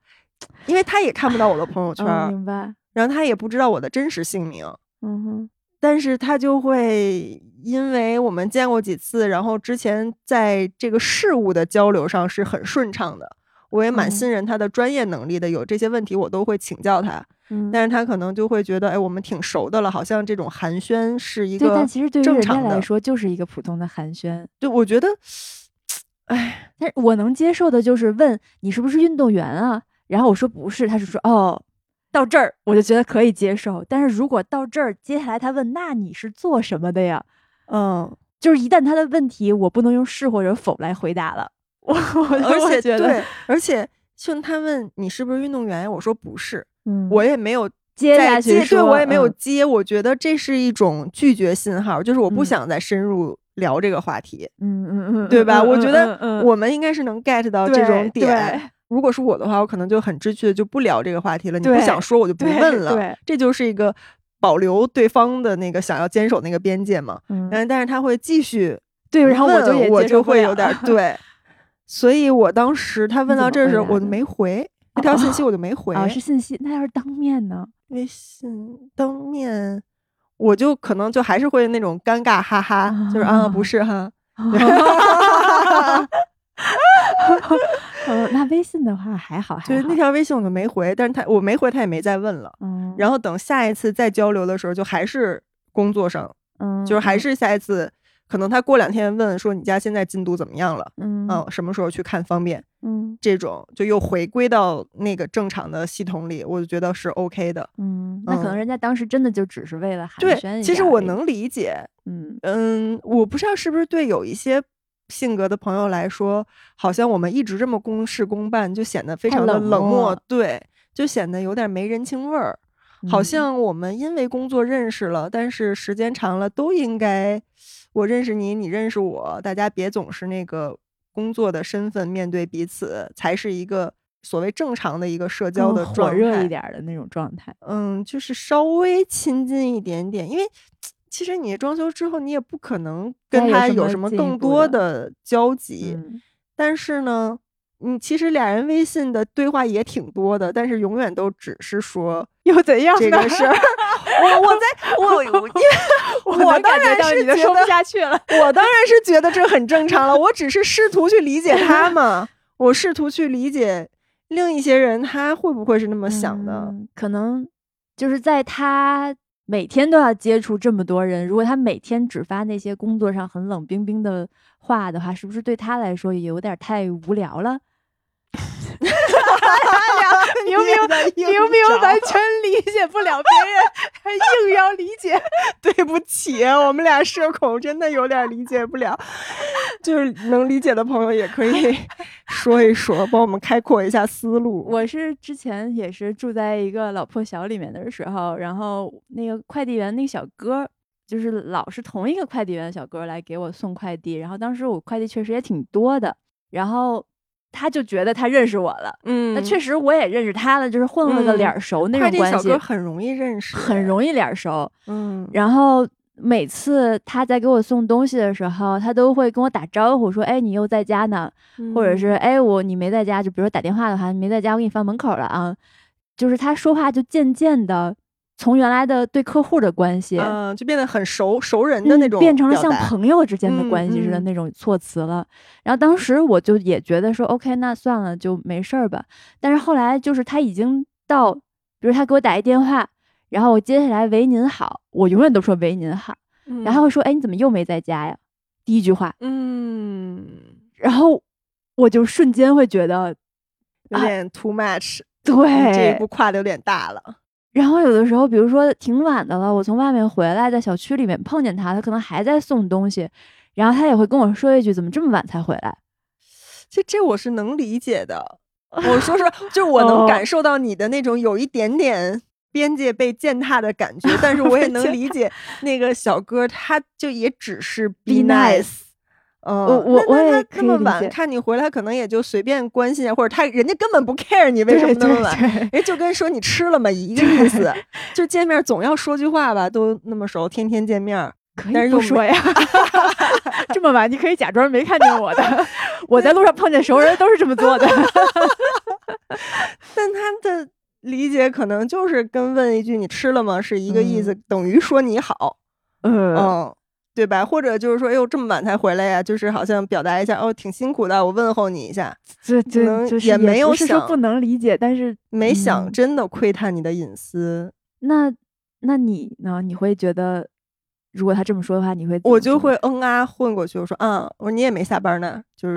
因为他也看不到我的朋友圈，明白。然后他也不知道我的真实姓名。嗯哼。但是他就会，因为我们见过几次，然后之前在这个事物的交流上是很顺畅的，我也蛮信任他的专业能力的。有这些问题我都会请教他，但是他可能就会觉得，哎，我们挺熟的了，好像这种寒暄是一个但其实对于人家来说就是一个普通的寒暄。对，我觉得，哎，但是我能接受的就是问你是不是运动员啊？然后我说不是，他是说哦。到这儿我就觉得可以接受，但是如果到这儿，接下来他问那你是做什么的呀？嗯，就是一旦他的问题我不能用是或者否来回答了，[laughs] 我而且对，而且像他问你是不是运动员，我说不是，嗯，我也没有接下去，对我也没有接，我觉得这是一种拒绝信号，就是我不想再深入聊这个话题，嗯嗯嗯，对吧？我觉得我们应该是能 get 到这种点。如果是我的话，我可能就很知趣的就不聊这个话题了。你不想说，我就不问了。对，这就是一个保留对方的那个想要坚守那个边界嘛。嗯，但是他会继续对，然后我就我就会有点对。[laughs] 所以我当时他问到这时候，我就没回那条信息，我就没回。啊，是信息。那要是当面呢？微信当面，我就可能就还是会那种尴尬，哈哈，就是啊，不是哈。[laughs] [laughs] 呃，那微信的话还好，对那条微信我就没回，但是他我没回，他也没再问了。嗯，然后等下一次再交流的时候，就还是工作上，嗯，就是还是下一次可能他过两天问说你家现在进度怎么样了？嗯什么时候去看方便？嗯，这种就又回归到那个正常的系统里，我就觉得是 OK 的。嗯，那可能人家当时真的就只是为了寒暄对，其实我能理解。嗯嗯，我不知道是不是对有一些性格的朋友来说，好像我们一直这么公事公办，就显得非常的冷漠，对，就显得有点没人情味儿。好像我们因为工作认识了，但是时间长了都应该，我认识你，你认识我，大家别总是那个工作的身份面对彼此，才是一个所谓正常的一个社交的火热一点的那种状态。嗯，就是稍微亲近一点点，因为其实你装修之后，你也不可能跟他有什么更多的交集，但是呢。你，其实俩人微信的对话也挺多的，但是永远都只是说 [laughs] 又怎样这个事儿。[laughs] [laughs] 我我在我因为我当然是觉得说不下去了，我当然是觉得这很正常了。我只是试图去理解他嘛，我试图去理解另一些人他会不会是那么想的。可能就是在他每天都要接触这么多人，如果他每天只发那些工作上很冷冰冰的话的话，是不是对他来说也有点太无聊了？[laughs] 明明明明完全理解不了别人，[laughs] 还硬要理解。[laughs] 对不起，我们俩社恐真的有点理解不了。[laughs] 就是能理解的朋友也可以说一说，帮我们开阔一下思路。我是之前也是住在一个老破小里面的时候，然后那个快递员那个小哥，就是老是同一个快递员小哥来给我送快递，然后当时我快递确实也挺多的，然后。他就觉得他认识我了，嗯，那确实我也认识他了，就是混了个脸熟那种关系。很容易认识，很容易脸熟，嗯。然后每次他在给我送东西的时候，他都会跟我打招呼，说：“哎，你又在家呢？”或者是：“哎，我你没在家。”就比如说打电话的话，你没在家，我给你放门口了啊。就是他说话就渐渐的。从原来的对客户的关系，嗯，就变得很熟熟人的那种，变成了像朋友之间的关系似的那种措辞了。然后当时我就也觉得说，OK，那算了，就没事儿吧。但是后来就是他已经到，比如他给我打一电话，然后我接下来喂您好，我永远都说喂您好，然后会说，哎，你怎么又没在家呀？第一句话，嗯，然后我就瞬间会觉得有点 too much，对，这一步跨的有点大了。然后有的时候，比如说挺晚的了，我从外面回来，在小区里面碰见他，他可能还在送东西，然后他也会跟我说一句：“怎么这么晚才回来？”其实这我是能理解的。[laughs] 我说说，就我能感受到你的那种有一点点边界被践踏的感觉，但是我也能 [laughs] 理解那个小哥，他就也只是 be nice。嗯，我我我也那么晚看你回来，可能也就随便关心一下，或者他人家根本不 care 你为什么那么晚，人就跟说你吃了吗一个意思。就见面总要说句话吧，都那么熟，天天见面，但是又说呀，[laughs] 这么晚你可以假装没看见我的，[laughs] 我在路上碰见熟人都是这么做的。[laughs] 但他的理解可能就是跟问一句你吃了吗是一个意思，等于说你好。嗯。对吧？或者就是说，哎呦，这么晚才回来呀？就是好像表达一下，哦，挺辛苦的，我问候你一下。这这也没有想不能理解，但是没想真的窥探你的隐私。那那你呢？你会觉得，如果他这么说的话，你会我就会嗯啊混过去。我说嗯，我说你也没下班呢，就是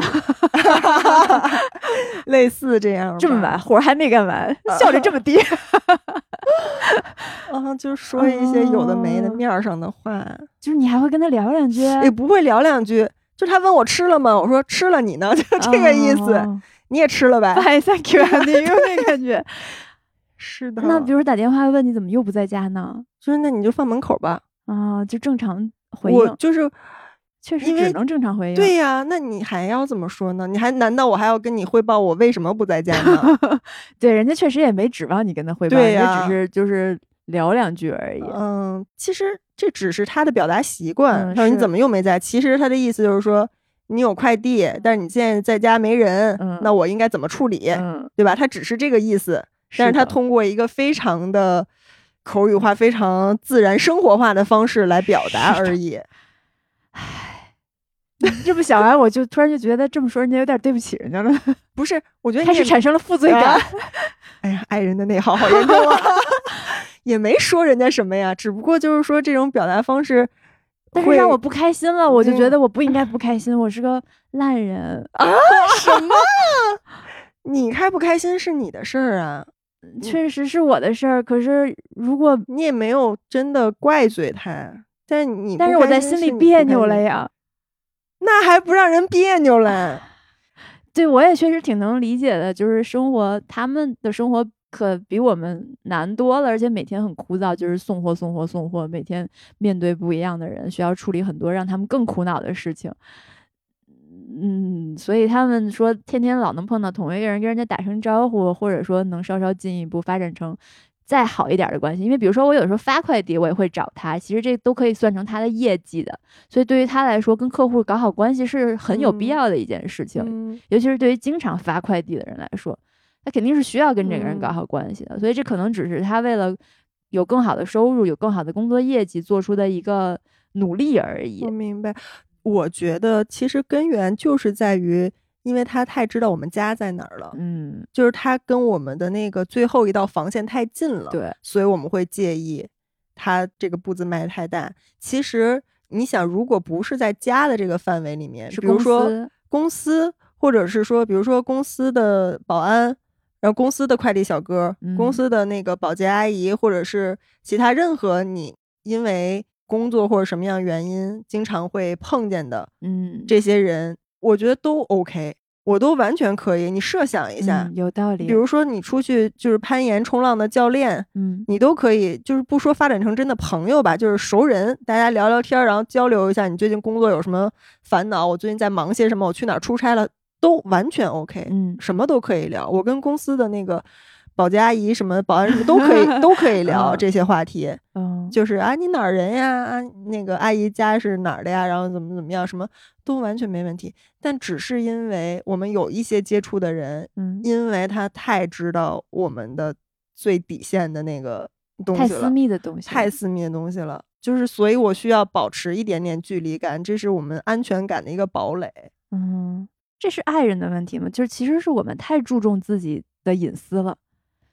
[laughs] 类似这样。这么晚，活还没干完，[laughs] 效率这么低。[laughs] [laughs] 啊，就说一些有的没的面上的话，就是你还会跟他聊两句，也不会聊两句。就他问我吃了吗？我说吃了，你呢？就这个意思。[laughs] 你也吃了呗？Thank you，你 [laughs] 有那感觉。是的。那比如打电话问你怎么又不在家呢？就是那你就放门口吧。啊，就正常回应。我就是。确实只能正常回应。对呀，那你还要怎么说呢？你还难道我还要跟你汇报我为什么不在家吗？[laughs] 对，人家确实也没指望你跟他汇报，人家只是就是聊两句而已。嗯，其实这只是他的表达习惯。他说你怎么又没在？其实他的意思就是说你有快递，但是你现在在家没人，那我应该怎么处理？对吧？他只是这个意思，但是他通过一个非常的口语化、非常自然生活化的方式来表达而已。唉。[laughs] 这么想完，我就突然就觉得这么说人家有点对不起人家了。[laughs] 不是，我觉得开始产生了负罪感。[laughs] 哎呀，爱人的内耗好严重啊！也没说人家什么呀，只不过就是说这种表达方式，但是让我不开心了，我就觉得我不应该不开心，我是个烂人啊！什么？你开不开心是你的事儿啊，确实是我的事儿。可是如果你也没有真的怪罪他，但你但是我在心里别扭了呀，那还不让人别扭了？[laughs] 对，我也确实挺能理解的，就是生活他们的生活。可比我们难多了，而且每天很枯燥，就是送货、送货、送货，每天面对不一样的人，需要处理很多让他们更苦恼的事情。嗯，所以他们说，天天老能碰到同一个人，跟人家打声招呼，或者说能稍稍进一步发展成再好一点的关系。因为比如说，我有时候发快递，我也会找他，其实这都可以算成他的业绩的。所以对于他来说，跟客户搞好关系是很有必要的一件事情，尤其是对于经常发快递的人来说。他肯定是需要跟这个人搞好关系的，所以这可能只是他为了有更好的收入、有更好的工作业绩做出的一个努力而已。我明白，我觉得其实根源就是在于，因为他太知道我们家在哪儿了，嗯，就是他跟我们的那个最后一道防线太近了，对，所以我们会介意他这个步子迈太大。其实你想，如果不是在家的这个范围里面，比如说公司，或者是说，比如说公司的保安。然后公司的快递小哥，公司的那个保洁阿姨，或者是其他任何你因为工作或者什么样原因经常会碰见的，嗯，这些人，我觉得都 OK，我都完全可以。你设想一下，有道理。比如说你出去就是攀岩、冲浪的教练，嗯，你都可以，就是不说发展成真的朋友吧，就是熟人，大家聊聊天，然后交流一下你最近工作有什么烦恼，我最近在忙些什么，我去哪儿出差了。都完全 OK，嗯，什么都可以聊。我跟公司的那个保洁阿姨、什么保安什么 [laughs] 都可以，都可以聊这些话题。嗯，就是啊，你哪儿人呀？啊，那个阿姨家是哪儿的呀？然后怎么怎么样，什么都完全没问题。但只是因为我们有一些接触的人，嗯，因为他太知道我们的最底线的那个东西了，太私密的东西，太私密的东西了。就是所以我需要保持一点点距离感，这是我们安全感的一个堡垒。嗯。这是爱人的问题吗？就是其实是我们太注重自己的隐私了，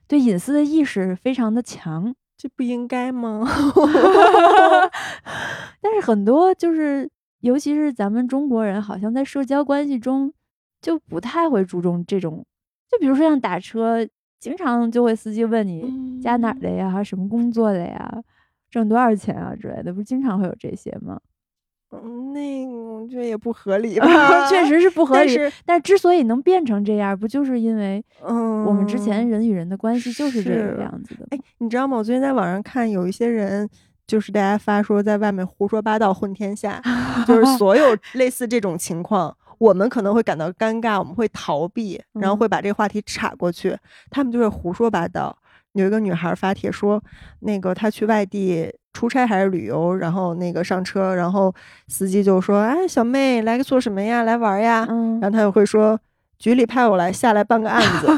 对隐私的意识非常的强，这不应该吗？[laughs] [laughs] 但是很多就是，尤其是咱们中国人，好像在社交关系中就不太会注重这种。就比如说像打车，经常就会司机问你家哪儿的呀，什么工作的呀，挣多少钱啊之类的，不是经常会有这些吗？嗯，那我觉得也不合理吧，确 [laughs] 实是不合理。但是，但之所以能变成这样，不就是因为，嗯，我们之前人与人的关系就是这个样子的。哎，你知道吗？我最近在网上看，有一些人就是大家发说在外面胡说八道混天下，就是 [laughs] 所有类似这种情况，我们可能会感到尴尬，我们会逃避，然后会把这个话题岔过去。他们就会胡说八道。有一个女孩发帖说，那个她去外地。出差还是旅游，然后那个上车，然后司机就说：“哎，小妹，来个做什么呀？来玩呀？”嗯，然后他就会说：“局里派我来下来办个案子。[laughs] ”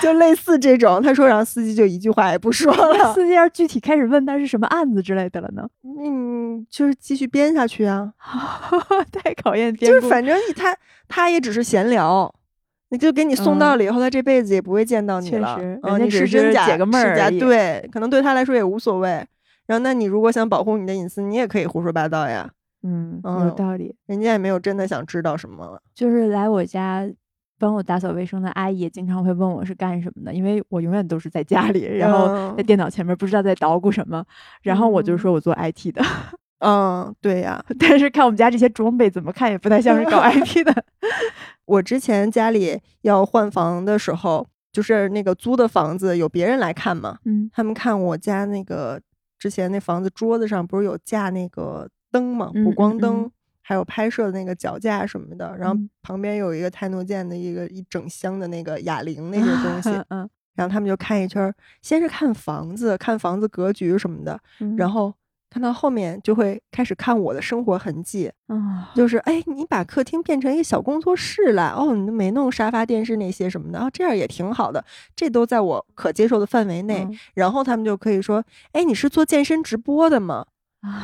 就类似这种，他说，然后司机就一句话也不说了。司机要具体开始问他是什么案子之类的了呢？嗯，就是继续编下去啊，[laughs] 太考验编。就是反正他他也只是闲聊。就给你送到了以后，他这辈子也不会见到你了。嗯，你是真假解个闷儿对，可能对他来说也无所谓。然后，那你如果想保护你的隐私，你也可以胡说八道呀。嗯，有道理。人家也没有真的想知道什么。就是来我家帮我打扫卫生的阿姨，也经常会问我是干什么的，因为我永远都是在家里，然后在电脑前面不知道在捣鼓什么，然后我就说我做 IT 的。嗯，对呀。[laughs] 但是看我们家这些装备，怎么看也不太像是搞 [laughs] IT 的。我之前家里要换房的时候，就是那个租的房子有别人来看嘛，嗯，他们看我家那个之前那房子桌子上不是有架那个灯嘛，补光灯，还有拍摄的那个脚架什么的，然后旁边有一个泰诺健的一个一整箱的那个哑铃那些东西，[laughs] 嗯，然后他们就看一圈，先是看房子，看房子格局什么的，然后。看到后面就会开始看我的生活痕迹，啊，就是哎，你把客厅变成一个小工作室了，哦，你都没弄沙发、电视那些什么的，哦，这样也挺好的，这都在我可接受的范围内。然后他们就可以说，哎，你是做健身直播的吗？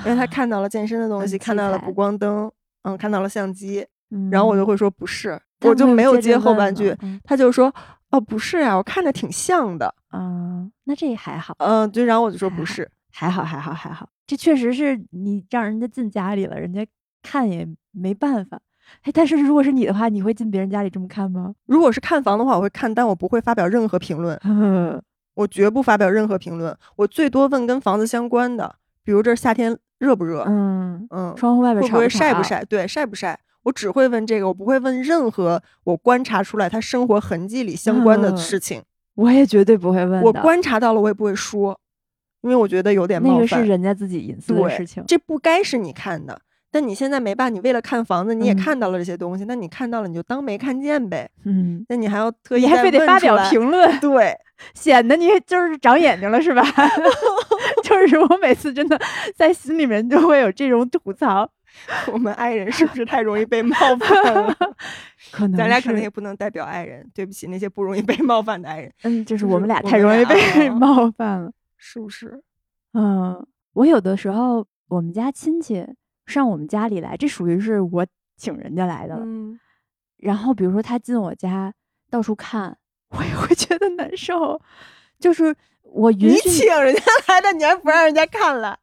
因为他看到了健身的东西，看到了补光灯，嗯，看到了相机，然后我就会说不是，我就没有接后半句，他就说，哦，不是啊，我看着挺像的，嗯，那这也还好，嗯，对，然后我就说不是，还好，还好，还好。这确实是你让人家进家里了，人家看也没办法。哎，但是如果是你的话，你会进别人家里这么看吗？如果是看房的话，我会看，但我不会发表任何评论。[laughs] 我绝不发表任何评论，我最多问跟房子相关的，比如这夏天热不热？嗯嗯，窗户外边会不会晒不晒？对，晒不晒？我只会问这个，我不会问任何我观察出来他生活痕迹里相关的事情。我也绝对不会问。我观察到了，我也不会说，因为我觉得有点冒犯。那个是人家自己隐私的事情，这不该是你看的。但你现在没办，你为了看房子，你也看到了这些东西，那你看到了，你就当没看见呗。[laughs] 嗯，那你还要特意，你还非得发表评论，对，显得你就是长眼睛了，是吧？[laughs] [laughs] 就是我每次真的在心里面就会有这种吐槽，我们爱人是不是太容易被冒犯了？可能咱俩可能也不能代表爱人，对不起那些不容易被冒犯的爱人。嗯，就是我们俩太容易被冒犯了，是不是？嗯，我有的时候我们家亲戚。上我们家里来，这属于是我请人家来的。嗯，然后比如说他进我家到处看，[laughs] 我也会觉得难受。就是我允许你请人家来的，你还不让人家看了，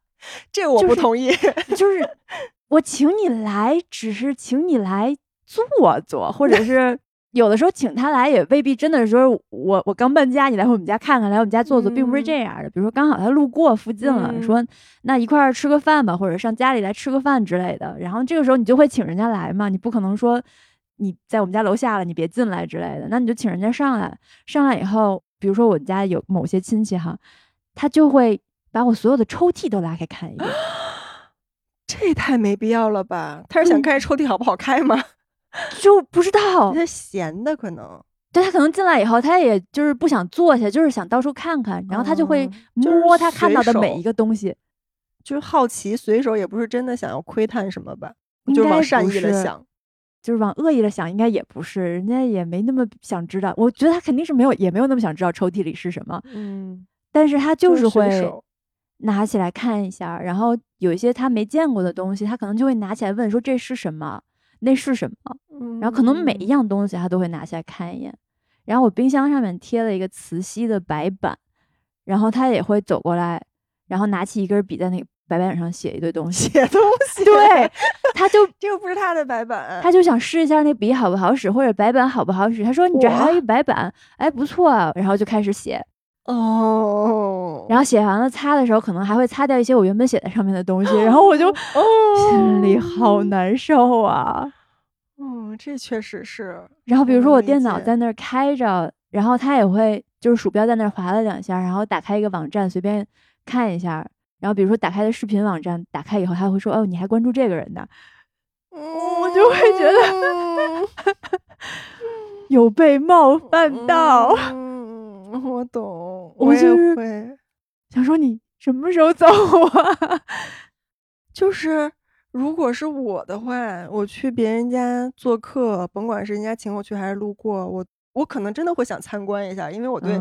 这我不同意。就是 [laughs] 我请你来，只是请你来坐坐，或者 [laughs] 是。有的时候请他来也未必真的是说，我我刚搬家，你来我们家看看，来我们家坐坐，并不是这样的。比如说刚好他路过附近了，说那一块儿吃个饭吧，或者上家里来吃个饭之类的。然后这个时候你就会请人家来嘛，你不可能说你在我们家楼下了，你别进来之类的。那你就请人家上来，上来以后，比如说我家有某些亲戚哈，他就会把我所有的抽屉都拉开看一遍，[gasps] 这也太没必要了吧？他是想看抽屉好不好开吗？就不知道他闲的可能，对他可能进来以后，他也就是不想坐下，就是想到处看看，然后他就会摸他看到的每一个东西，就是好奇，随手也不是真的想要窥探什么吧，就是往善意的想，就是往恶意的想，应该也不是，人家也没那么想知道，我觉得他肯定是没有，也没有那么想知道抽屉里是什么，嗯，但是他就是会拿起来看一下，然后有一些他没见过的东西，他可能就会拿起来问说这是什么。那是什么？然后可能每一样东西他都会拿下来看一眼。然后我冰箱上面贴了一个磁吸的白板，然后他也会走过来，然后拿起一根笔在那个白板上写一堆东西。写东 [laughs] 西？对，他就这又不是他的白板，他就想试一下那笔好不好使，或者白板好不好使。他说：“你这还有一白板，哎，不错啊。”然后就开始写。哦，然后写完了擦的时候，可能还会擦掉一些我原本写在上面的东西，然后我就哦心里好难受啊。嗯，这确实是。然后比如说我电脑在那儿开着，然后它也会就是鼠标在那儿划了两下，然后打开一个网站随便看一下。然后比如说打开的视频网站，打开以后他会说：“哦，你还关注这个人呢？”我就会觉得 [laughs] 有被冒犯到。[laughs] [laughs] 我懂，我就是会想说你什么时候走啊？[laughs] 就是如果是我的话，我去别人家做客，甭管是人家请我去还是路过，我我可能真的会想参观一下，因为我对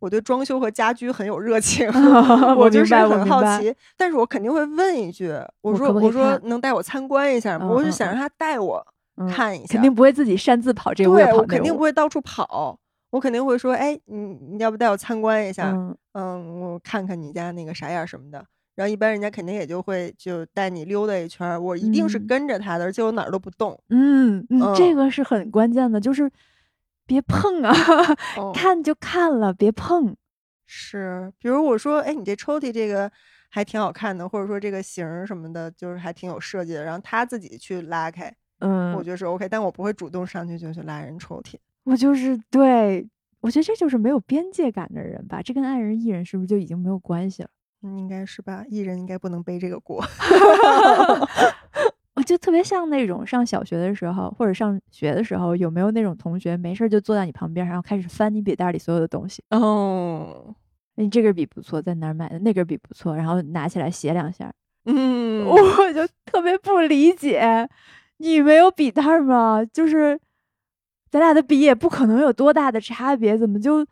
我对装修和家居很有热情，[laughs] 我就是很好奇。但是我肯定会问一句，我说我说能带我参观一下吗？我就想让他带我看一下，肯定不会自己擅自跑这屋跑我肯定不会到处跑。我肯定会说，哎，你你要不带我参观一下？嗯，我看看你家那个啥样什么的。然后一般人家肯定也就会就带你溜达一圈。我一定是跟着他的，而且我哪儿都不动。嗯嗯，这个是很关键的，就是别碰啊，[laughs] 看就看了，别碰。是，比如我说，哎，你这抽屉这个还挺好看的，或者说这个型儿什么的，就是还挺有设计的。然后他自己去拉开，嗯，我觉得是 OK，但我不会主动上去就去拉人抽屉。我就是对，我觉得这就是没有边界感的人吧。这跟爱人、艺人是不是就已经没有关系了？嗯，应该是吧。艺人应该不能背这个锅。[laughs] [laughs] 我就特别像那种上小学的时候，或者上学的时候，有没有那种同学没事就坐在你旁边，然后开始翻你笔袋里所有的东西？哦，你这根笔不错，在哪儿买的？那根笔不错，然后拿起来写两下。嗯，我就特别不理解，你没有笔袋吗？就是。咱俩的笔也不可能有多大的差别，怎么就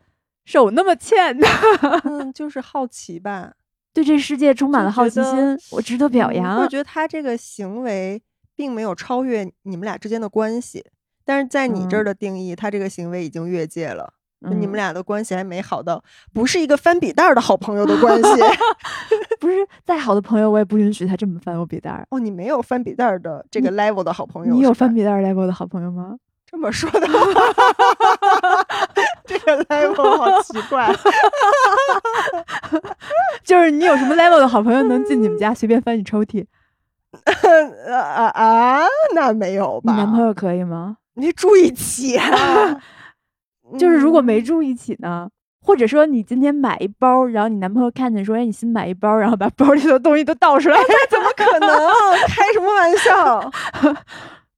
手那么欠呢？[laughs] 嗯，就是好奇吧，对这世界充满了好奇心，我值得表扬。我觉得他这个行为并没有超越你们俩之间的关系，但是在你这儿的定义，他这个行为已经越界了。你们俩的关系还没好到不是一个翻笔袋的好朋友的关系。[laughs] 不是再好的朋友，我也不允许他这么翻我笔袋。哦，你没有翻笔袋的这个 level 的好朋友，你有翻笔袋 level 的好朋友吗？这么说的，[laughs] 这个 level 好奇怪。[laughs] 就是你有什么 level 的好朋友能进你们家随便翻你抽屉？[laughs] 啊啊，那没有吧？你男朋友可以吗？你住一起啊？就是如果没住一起呢？或者说你今天买一包，然后你男朋友看见说：“哎，你新买一包，然后把包里的东西都倒出来，怎么可能？开什么玩笑？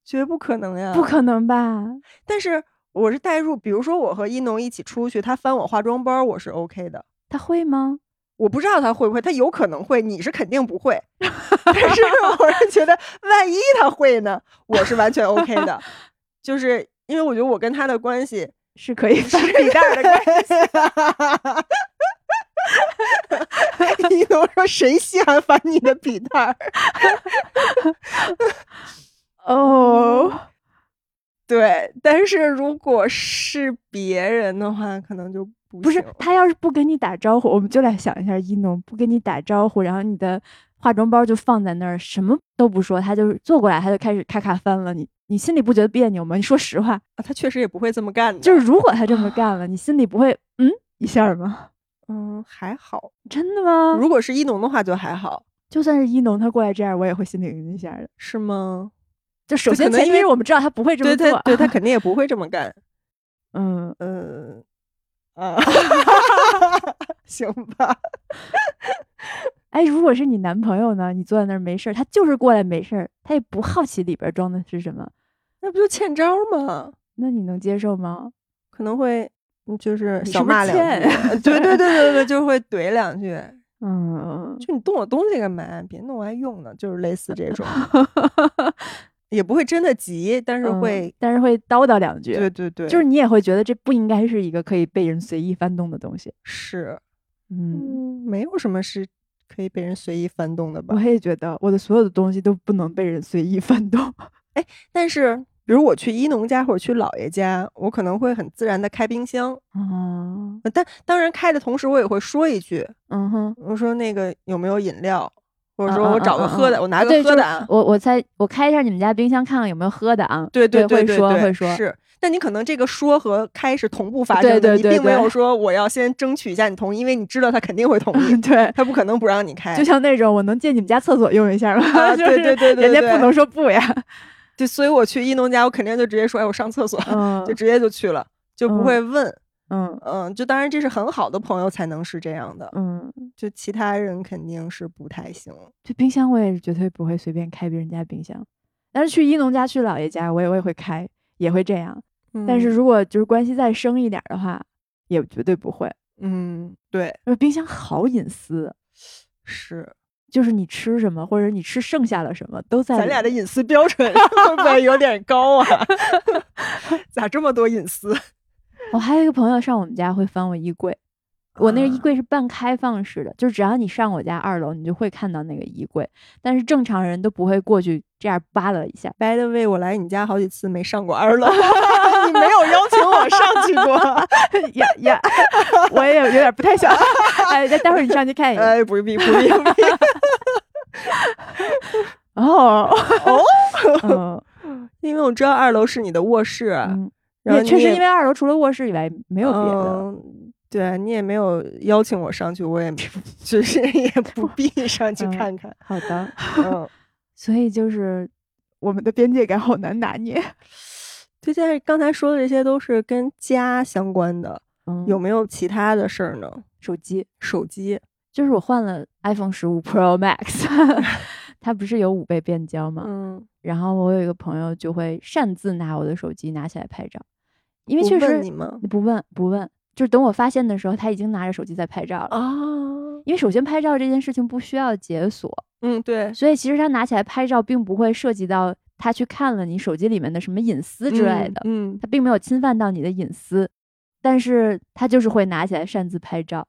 绝不可能呀！不可能吧？但是我是代入，比如说我和一农一起出去，他翻我化妆包，我是 OK 的。他会吗？我不知道他会不会，他有可能会，你是肯定不会。[laughs] 但是我是觉得，万一他会呢？我是完全 OK 的，[laughs] 就是因为我觉得我跟他的关系是可以是笔袋的关系。[laughs] 一农说：“谁稀罕翻你的笔袋？”哦，对，但是如果是别人的话，可能就。不不是他要是不跟你打招呼，我们就来想一下，一农不跟你打招呼，然后你的化妆包就放在那儿，什么都不说，他就是坐过来，他就开始咔咔翻了。你你心里不觉得别扭吗？你说实话啊，他确实也不会这么干的。就是如果他这么干了，你心里不会嗯一下吗？[laughs] 嗯，还好。真的吗？如果是一农的话就还好，就算是一农他过来这样，我也会心里嗯一下的。是吗？就首先前提是我们知道他不会这么做，对他 [laughs] 肯定也不会这么干。嗯嗯。[laughs] 啊，[laughs] 行吧。哎，如果是你男朋友呢？你坐在那儿没事儿，他就是过来没事儿，他也不好奇里边装的是什么，那不就欠招吗？那你能接受吗？可能会，就是小骂两句。对对对对对，就会怼两句。嗯，就你动我东西干嘛？别弄还用呢，就是类似这种。也不会真的急，但是会，但是会叨叨两句。对对对，就是你也会觉得这不应该是一个可以被人随意翻动的东西。是，嗯，没有什么是可以被人随意翻动的吧？我也觉得，我的所有的东西都不能被人随意翻动。[laughs] 哎，但是比如我去一农家或者去姥爷家，我可能会很自然的开冰箱。嗯，但当然开的同时，我也会说一句，嗯哼，我说那个有没有饮料？或者说我找个喝的，我拿个喝的啊。我我猜我开一下你们家冰箱，看看有没有喝的啊。对对对，会说会说。是，但你可能这个说和开是同步发生的，你并没有说我要先争取一下你同意，因为你知道他肯定会同意。[laughs] 对，他不可能不让你开。就像那种我能借你们家厕所用一下吗？[laughs] 对对对对，人家不能说不呀。对，所以我去一农家，我肯定就直接说，哎，我上厕所，就直接就去了，就不会问。嗯嗯，就当然这是很好的朋友才能是这样的，嗯，就其他人肯定是不太行。就冰箱我也是绝对不会随便开别人家冰箱，但是去一农家去姥爷家我也我也会开，也会这样。但是如果就是关系再生一点的话，也绝对不会。嗯，对，因为冰箱好隐私，是，就是你吃什么或者你吃剩下了什么都在。咱俩的隐私标准 [laughs] 会不会有点高啊？[laughs] 咋这么多隐私？我还有一个朋友上我们家会翻我衣柜，我那个衣柜是半开放式的，就只要你上我家二楼，你就会看到那个衣柜，但是正常人都不会过去这样扒拉一下。By the way，我来你家好几次没上过二楼，[laughs] 你没有邀请我上去过 [laughs] 呀呀，我也有有点不太想。[laughs] 哎，待会儿你上去看一眼。哎，不必不必不必。哦哦，因为我知道二楼是你的卧室。也确实，因为二楼除了卧室以外没有别的。对你也没有邀请我上去，我也 [laughs] 就是也不必上去看看。好的，嗯，[laughs] 所以就是我们的边界感好难拿捏。[laughs] 就，现在刚才说的这些都是跟家相关的，有没有其他的事儿呢？手机，手机，就是我换了 iPhone 十五 Pro Max，它不是有五倍变焦吗？嗯，然后我有一个朋友就会擅自拿我的手机拿起来拍照。因为确实，你吗？不问不问，就是等我发现的时候，他已经拿着手机在拍照了啊。因为首先拍照这件事情不需要解锁，嗯，对，所以其实他拿起来拍照，并不会涉及到他去看了你手机里面的什么隐私之类的，嗯，他并没有侵犯到你的隐私，但是他就是会拿起来擅自拍照，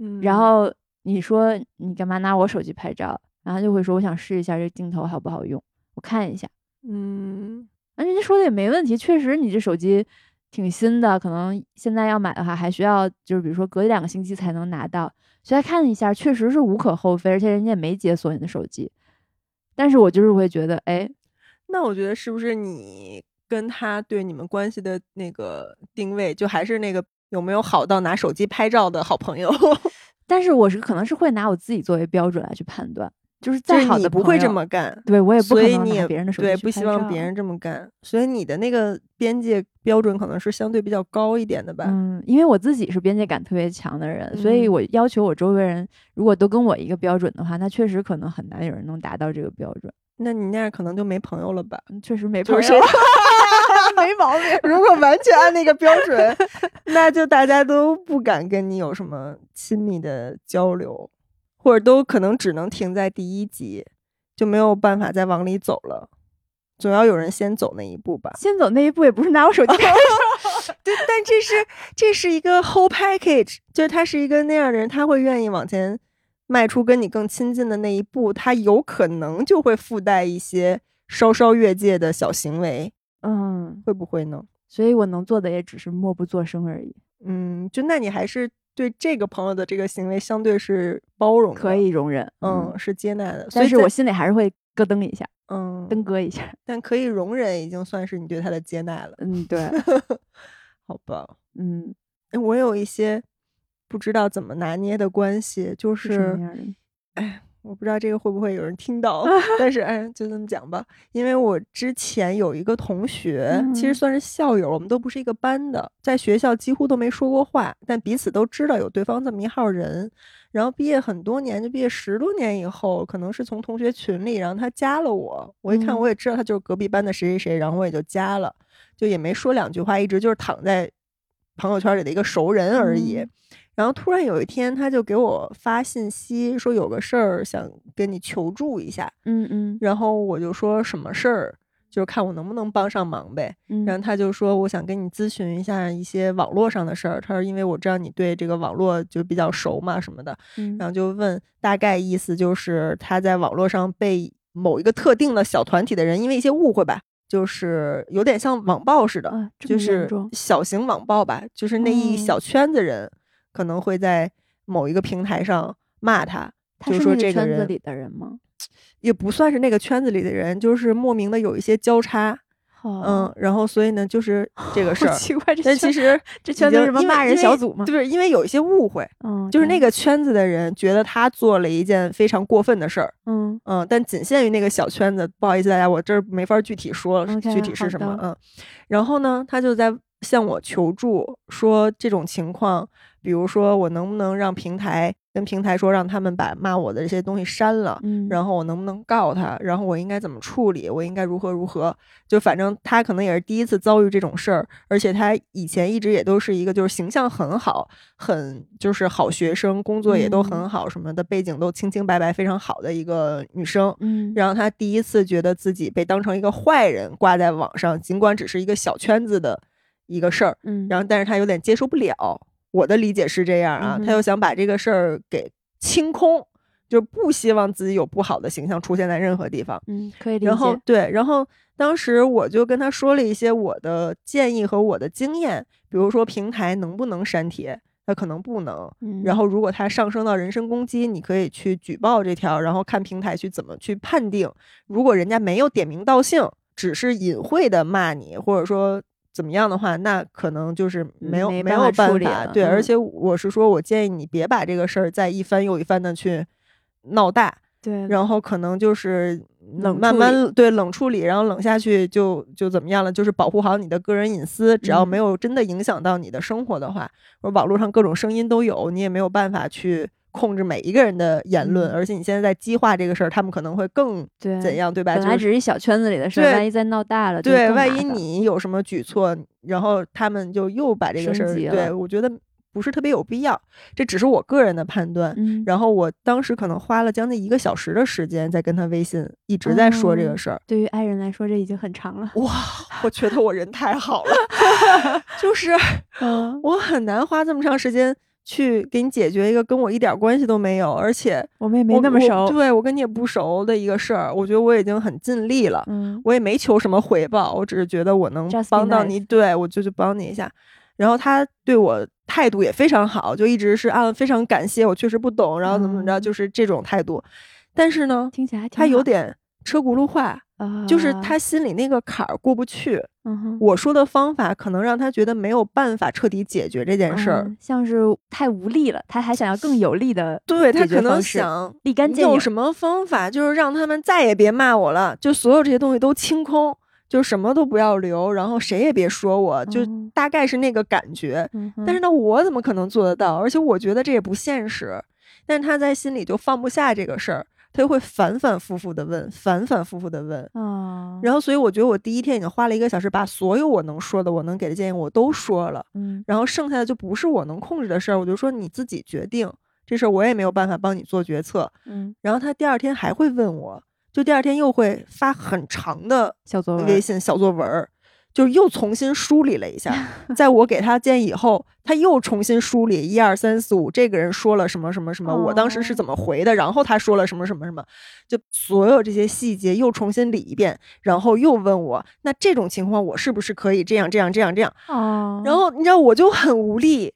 嗯，然。后你说你干嘛拿我手机拍照，然后就会说我想试一下这镜头好不好用，我看一下，嗯，那人家说的也没问题，确实你这手机。挺新的，可能现在要买的话，还需要就是比如说隔一两个星期才能拿到。所以看一下，确实是无可厚非，而且人家也没解锁你的手机。但是我就是会觉得，哎，那我觉得是不是你跟他对你们关系的那个定位，就还是那个有没有好到拿手机拍照的好朋友？[laughs] 但是我是可能是会拿我自己作为标准来去判断。就是再好的不会这么干，对我也不可能拿别人的手机对，不希望别人这么干，所以你的那个边界标准可能是相对比较高一点的吧。嗯，因为我自己是边界感特别强的人，所以我要求我周围人如果都跟我一个标准的话，那确实可能很难有人能达到这个标准。那你那样可能就没朋友了吧？确实没朋友，[laughs] 没毛病。如果完全按那个标准，[laughs] 那就大家都不敢跟你有什么亲密的交流。或者都可能只能停在第一集，就没有办法再往里走了。总要有人先走那一步吧？先走那一步也不是拿我手机拍 [laughs] 对，但这是这是一个 whole package，就是他是一个那样的人，他会愿意往前迈出跟你更亲近的那一步，他有可能就会附带一些稍稍越界的小行为。嗯，会不会呢？所以我能做的也只是默不作声而已。嗯，就那你还是。对这个朋友的这个行为，相对是包容，可以容忍，嗯，是接纳的。但是我心里还是会咯噔一下，嗯，噔咯一下。但可以容忍，已经算是你对他的接纳了。嗯，对，[laughs] 好吧，嗯，我有一些不知道怎么拿捏的关系，就是，哎。我不知道这个会不会有人听到，[laughs] 但是哎，就这么讲吧。因为我之前有一个同学，其实算是校友，我们都不是一个班的，在学校几乎都没说过话，但彼此都知道有对方这么一号人。然后毕业很多年，就毕业十多年以后，可能是从同学群里，然后他加了我。我一看，我也知道他就是隔壁班的谁谁谁，然后我也就加了，就也没说两句话，一直就是躺在朋友圈里的一个熟人而已。然后突然有一天，他就给我发信息说有个事儿想跟你求助一下。嗯嗯。然后我就说什么事儿，就是看我能不能帮上忙呗。嗯。然后他就说我想跟你咨询一下一些网络上的事儿。他说因为我知道你对这个网络就比较熟嘛什么的。嗯。然后就问大概意思就是他在网络上被某一个特定的小团体的人因为一些误会吧，就是有点像网暴似的，就是小型网暴吧，就是那一小圈子人。可能会在某一个平台上骂他，就说这个圈子里的人吗？[tsk] 也不算是那个圈子里的人，就是莫名的有一些交叉。嗯，然后所以呢，就是这个 [laughs] 事儿。奇怪，但其实这圈子是什么骂人小组吗？对，因为有一些误会。嗯，就是那个圈子的人觉得他做了一件非常过分的事儿。嗯嗯，但仅限于那个小圈子。不好意思，大家，我这儿没法具体说具体是什么。嗯，然后呢，他就在向我求助，说这种情况。比如说，我能不能让平台跟平台说，让他们把骂我的这些东西删了？嗯，然后我能不能告他？然后我应该怎么处理？我应该如何如何？就反正他可能也是第一次遭遇这种事儿，而且他以前一直也都是一个就是形象很好、很就是好学生，工作也都很好什么的，背景都清清白白、非常好的一个女生。嗯，然后他第一次觉得自己被当成一个坏人挂在网上，尽管只是一个小圈子的一个事儿。嗯，然后但是他有点接受不了。我的理解是这样啊，他又想把这个事儿给清空，就不希望自己有不好的形象出现在任何地方。嗯，可以理解。然后对，然后当时我就跟他说了一些我的建议和我的经验，比如说平台能不能删帖，他可能不能。然后如果他上升到人身攻击，你可以去举报这条，然后看平台去怎么去判定。如果人家没有点名道姓，只是隐晦的骂你，或者说。怎么样的话，那可能就是没有没有办法对，而且我是说，我建议你别把这个事儿再一番又一番的去闹大，对，然后可能就是冷慢慢对冷处理，然后冷下去就就怎么样了，就是保护好你的个人隐私，只要没有真的影响到你的生活的话，或者网络上各种声音都有，你也没有办法去。控制每一个人的言论，而且你现在在激化这个事儿，他们可能会更怎样，对吧？本来只是一小圈子里的事儿，万一再闹大了，对，万一你有什么举措，然后他们就又把这个事儿，对我觉得不是特别有必要。这只是我个人的判断。然后我当时可能花了将近一个小时的时间在跟他微信一直在说这个事儿。对于爱人来说，这已经很长了。哇，我觉得我人太好了，[laughs] 就是我很难花这么长时间。去给你解决一个跟我一点关系都没有，而且我们也没那么熟，对我跟你也不熟的一个事儿，我觉得我已经很尽力了，嗯，我也没求什么回报，我只是觉得我能帮到你，对我就去帮你一下。然后他对我态度也非常好，就一直是啊非常感谢我，确实不懂，然后怎么怎么着，就是这种态度。但是呢，听起来他有点车轱辘话，就是他心里那个坎儿过不去。我说的方法可能让他觉得没有办法彻底解决这件事儿，像是太无力了。他还想要更有力的，对他可能想立竿见影。有什么方法，就是让他们再也别骂我了，就所有这些东西都清空。就什么都不要留，然后谁也别说我，就大概是那个感觉。但是呢，我怎么可能做得到？而且我觉得这也不现实。但是他在心里就放不下这个事儿，他就会反反复复的问，反反复复的问。然后，所以我觉得我第一天已经花了一个小时，把所有我能说的、我能给的建议我都说了。嗯。然后剩下的就不是我能控制的事儿，我就说你自己决定这事儿，我也没有办法帮你做决策。嗯。然后他第二天还会问我。就第二天又会发很长的小作文，微信小作文儿，就又重新梳理了一下。[laughs] 在我给他建议以后，他又重新梳理一二三四五，这个人说了什么什么什么，我当时是怎么回的，然后他说了什么什么什么，就所有这些细节又重新理一遍，然后又问我，那这种情况我是不是可以这样这样这样这样？哦，然后你知道我就很无力。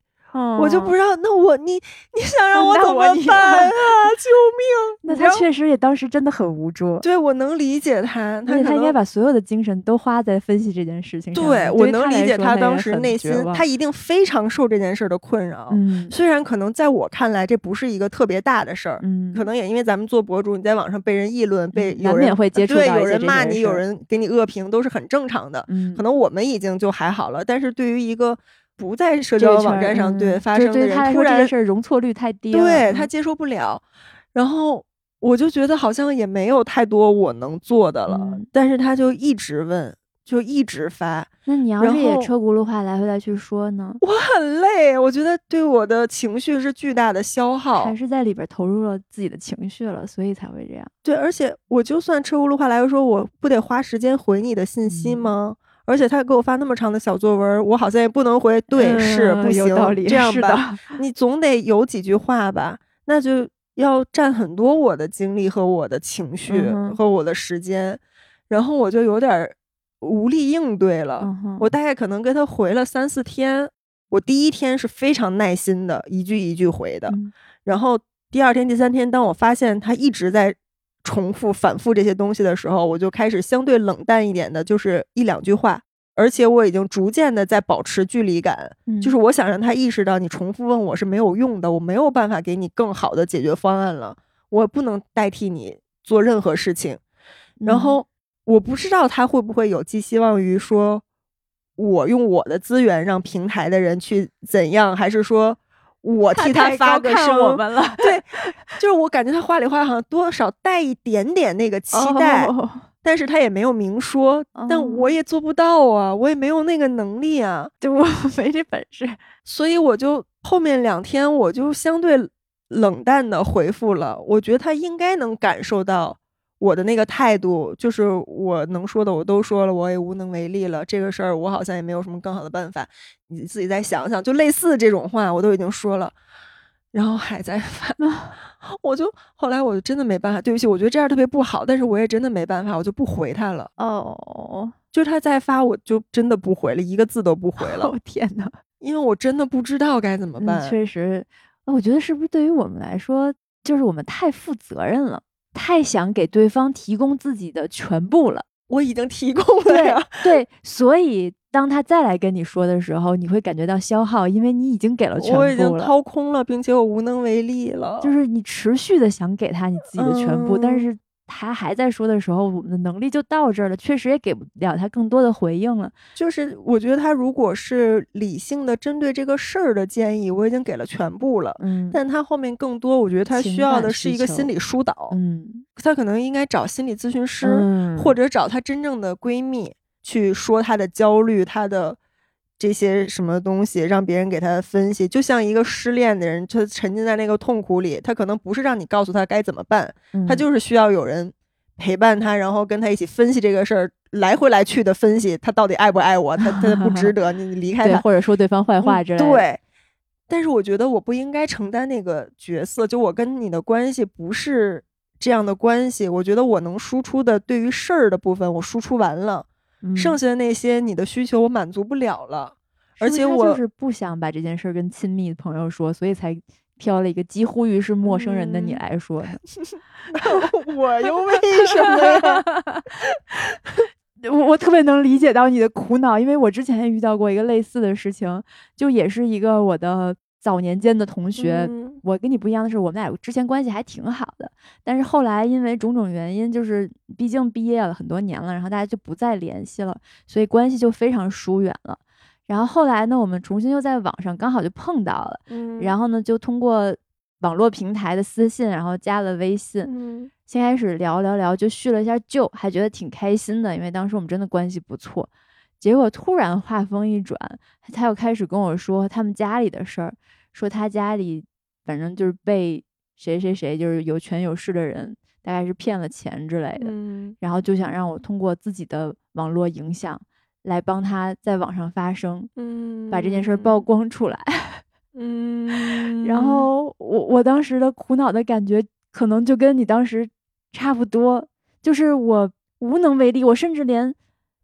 我就不知道，那我你你想让我怎么办啊？[laughs] 救命！那他确实也当时真的很无助。对，我能理解他，他他应该把所有的精神都花在分析这件事情上。对，我能理解他当时内心，他一定非常受这件事的困扰。嗯，虽然可能在我看来这不是一个特别大的事儿，嗯，可能也因为咱们做博主，你在网上被人议论，被有人会接触对，有人骂你，有人给你恶评，都是很正常的。嗯，可能我们已经就还好了，但是对于一个。不在社交网站上对发生的人，突然事儿容错率太低，对他接受不了。然后我就觉得好像也没有太多我能做的了，但是他就一直问，就一直发。那你要是也车轱辘话来回来去说呢？我很累，我觉得对我的情绪是巨大的消耗，还是在里边投入了自己的情绪了，所以才会这样。对，而且我就算车轱辘话来回说，我不得花时间回你的信息吗？而且他给我发那么长的小作文，我好像也不能回。对，是不行，这样吧，你总得有几句话吧？那就要占很多我的精力和我的情绪和我的时间，然后我就有点无力应对了。我大概可能跟他回了三四天，我第一天是非常耐心的，一句一句回的，然后第二天、第三天，当我发现他一直在。重复、反复这些东西的时候，我就开始相对冷淡一点的，就是一两句话。而且我已经逐渐的在保持距离感，就是我想让他意识到，你重复问我是没有用的，我没有办法给你更好的解决方案了，我不能代替你做任何事情。然后我不知道他会不会有寄希望于说，我用我的资源让平台的人去怎样，还是说？我替他发个声，对，就是我感觉他话里话好像多少带一点点那个期待，但是他也没有明说，但我。也做不到啊，我也没有那个能力啊，就我没这本事，[laughs] 所以我就后面两天我就相对冷淡的回复了，我觉得他应该能感受到。我的那个态度就是我能说的我都说了，我也无能为力了。这个事儿我好像也没有什么更好的办法，你自己再想想。就类似这种话我都已经说了，然后还在发，[laughs] 我就后来我就真的没办法，对不起，我觉得这样特别不好，但是我也真的没办法，我就不回他了。哦，就是他再发，我就真的不回了，一个字都不回了。[laughs] 哦天哪，因为我真的不知道该怎么办。确实，我觉得是不是对于我们来说，就是我们太负责任了。太想给对方提供自己的全部了，我已经提供了呀。对，所以当他再来跟你说的时候，你会感觉到消耗，因为你已经给了全部了，我已经掏空了，并且我无能为力了。就是你持续的想给他你自己的全部，但是。他还在说的时候，我们的能力就到这儿了，确实也给不了他更多的回应了。就是我觉得他如果是理性的针对这个事儿的建议，我已经给了全部了。嗯，但他后面更多，我觉得他需要的是一个心理疏导。嗯，他可能应该找心理咨询师，或者找他真正的闺蜜去说他的焦虑，他的。这些什么东西让别人给他分析，就像一个失恋的人，他沉浸在那个痛苦里，他可能不是让你告诉他该怎么办，他就是需要有人陪伴他，然后跟他一起分析这个事儿，来回来去的分析他到底爱不爱我，他他不值得你离开他，或者说对方坏话之类的。对，但是我觉得我不应该承担那个角色，就我跟你的关系不是这样的关系。我觉得我能输出的对于事儿的部分，我输出完了，剩下的那些你的需求我满足不了了。而且我就是不想把这件事儿跟亲密的朋友说，所以才挑了一个几乎于是陌生人的你来说。[laughs] 我又为什么呀？[laughs] 我我特别能理解到你的苦恼，因为我之前也遇到过一个类似的事情，就也是一个我的早年间的同学。我跟你不一样的是，我们俩之前关系还挺好的，但是后来因为种种原因，就是毕竟毕业了很多年了，然后大家就不再联系了，所以关系就非常疏远了。然后后来呢，我们重新又在网上刚好就碰到了，然后呢就通过网络平台的私信，然后加了微信。先开始聊聊聊，就叙了一下旧，还觉得挺开心的，因为当时我们真的关系不错。结果突然话锋一转，他又开始跟我说他们家里的事儿，说他家里反正就是被谁谁谁，就是有权有势的人，大概是骗了钱之类的，然后就想让我通过自己的网络影响来帮他在网上发声，嗯，把这件事曝光出来，[laughs] 嗯，然后我我当时的苦恼的感觉。可能就跟你当时差不多，就是我无能为力，我甚至连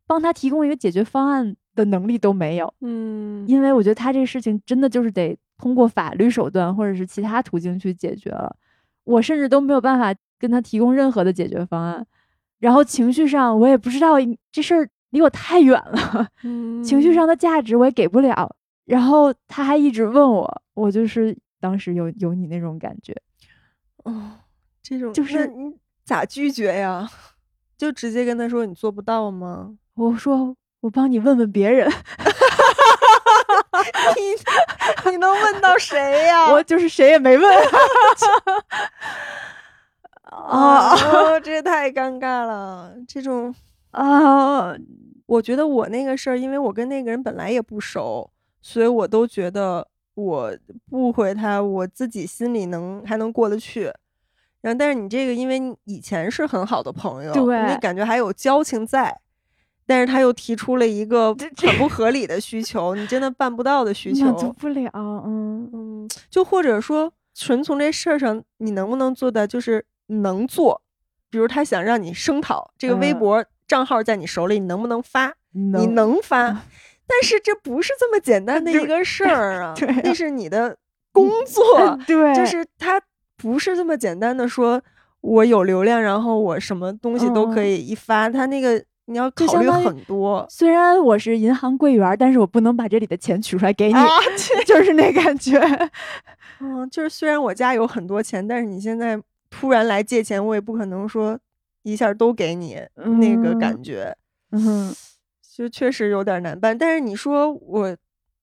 帮他提供一个解决方案的能力都没有。嗯，因为我觉得他这个事情真的就是得通过法律手段或者是其他途径去解决了，我甚至都没有办法跟他提供任何的解决方案。然后情绪上我也不知道这事儿离我太远了，情绪上的价值我也给不了。然后他还一直问我，我就是当时有有你那种感觉。哦，这种就是你咋拒绝呀？[laughs] 就直接跟他说你做不到吗？我说我帮你问问别人。[laughs] 你你能问到谁呀？我就是谁也没问。[laughs] 啊，这也太尴尬了。这种 [laughs] 啊，我觉得我那个事儿，因为我跟那个人本来也不熟，所以我都觉得。我不回他，我自己心里能还能过得去。然后，但是你这个，因为以前是很好的朋友，对，你感觉还有交情在。但是他又提出了一个很不合理的需求，你真的办不到的需求，满足不了。嗯嗯，就或者说，纯从这事儿上，你能不能做到，就是能做？比如他想让你声讨这个微博账号在你手里，你能不能发？你能发。但是这不是这么简单的一个事儿啊！[laughs] 那是你的 [laughs] 工作，对，就是他不是这么简单的说，我有流量，然后我什么东西都可以一发。他那个你要考虑很多。虽然我是银行柜员，但是我不能把这里的钱取出来给你，[laughs] 就是那感觉。[laughs] 嗯，就是虽然我家有很多钱，但是你现在突然来借钱，我也不可能说一下都给你那个感觉。嗯。就确实有点难办，但是你说我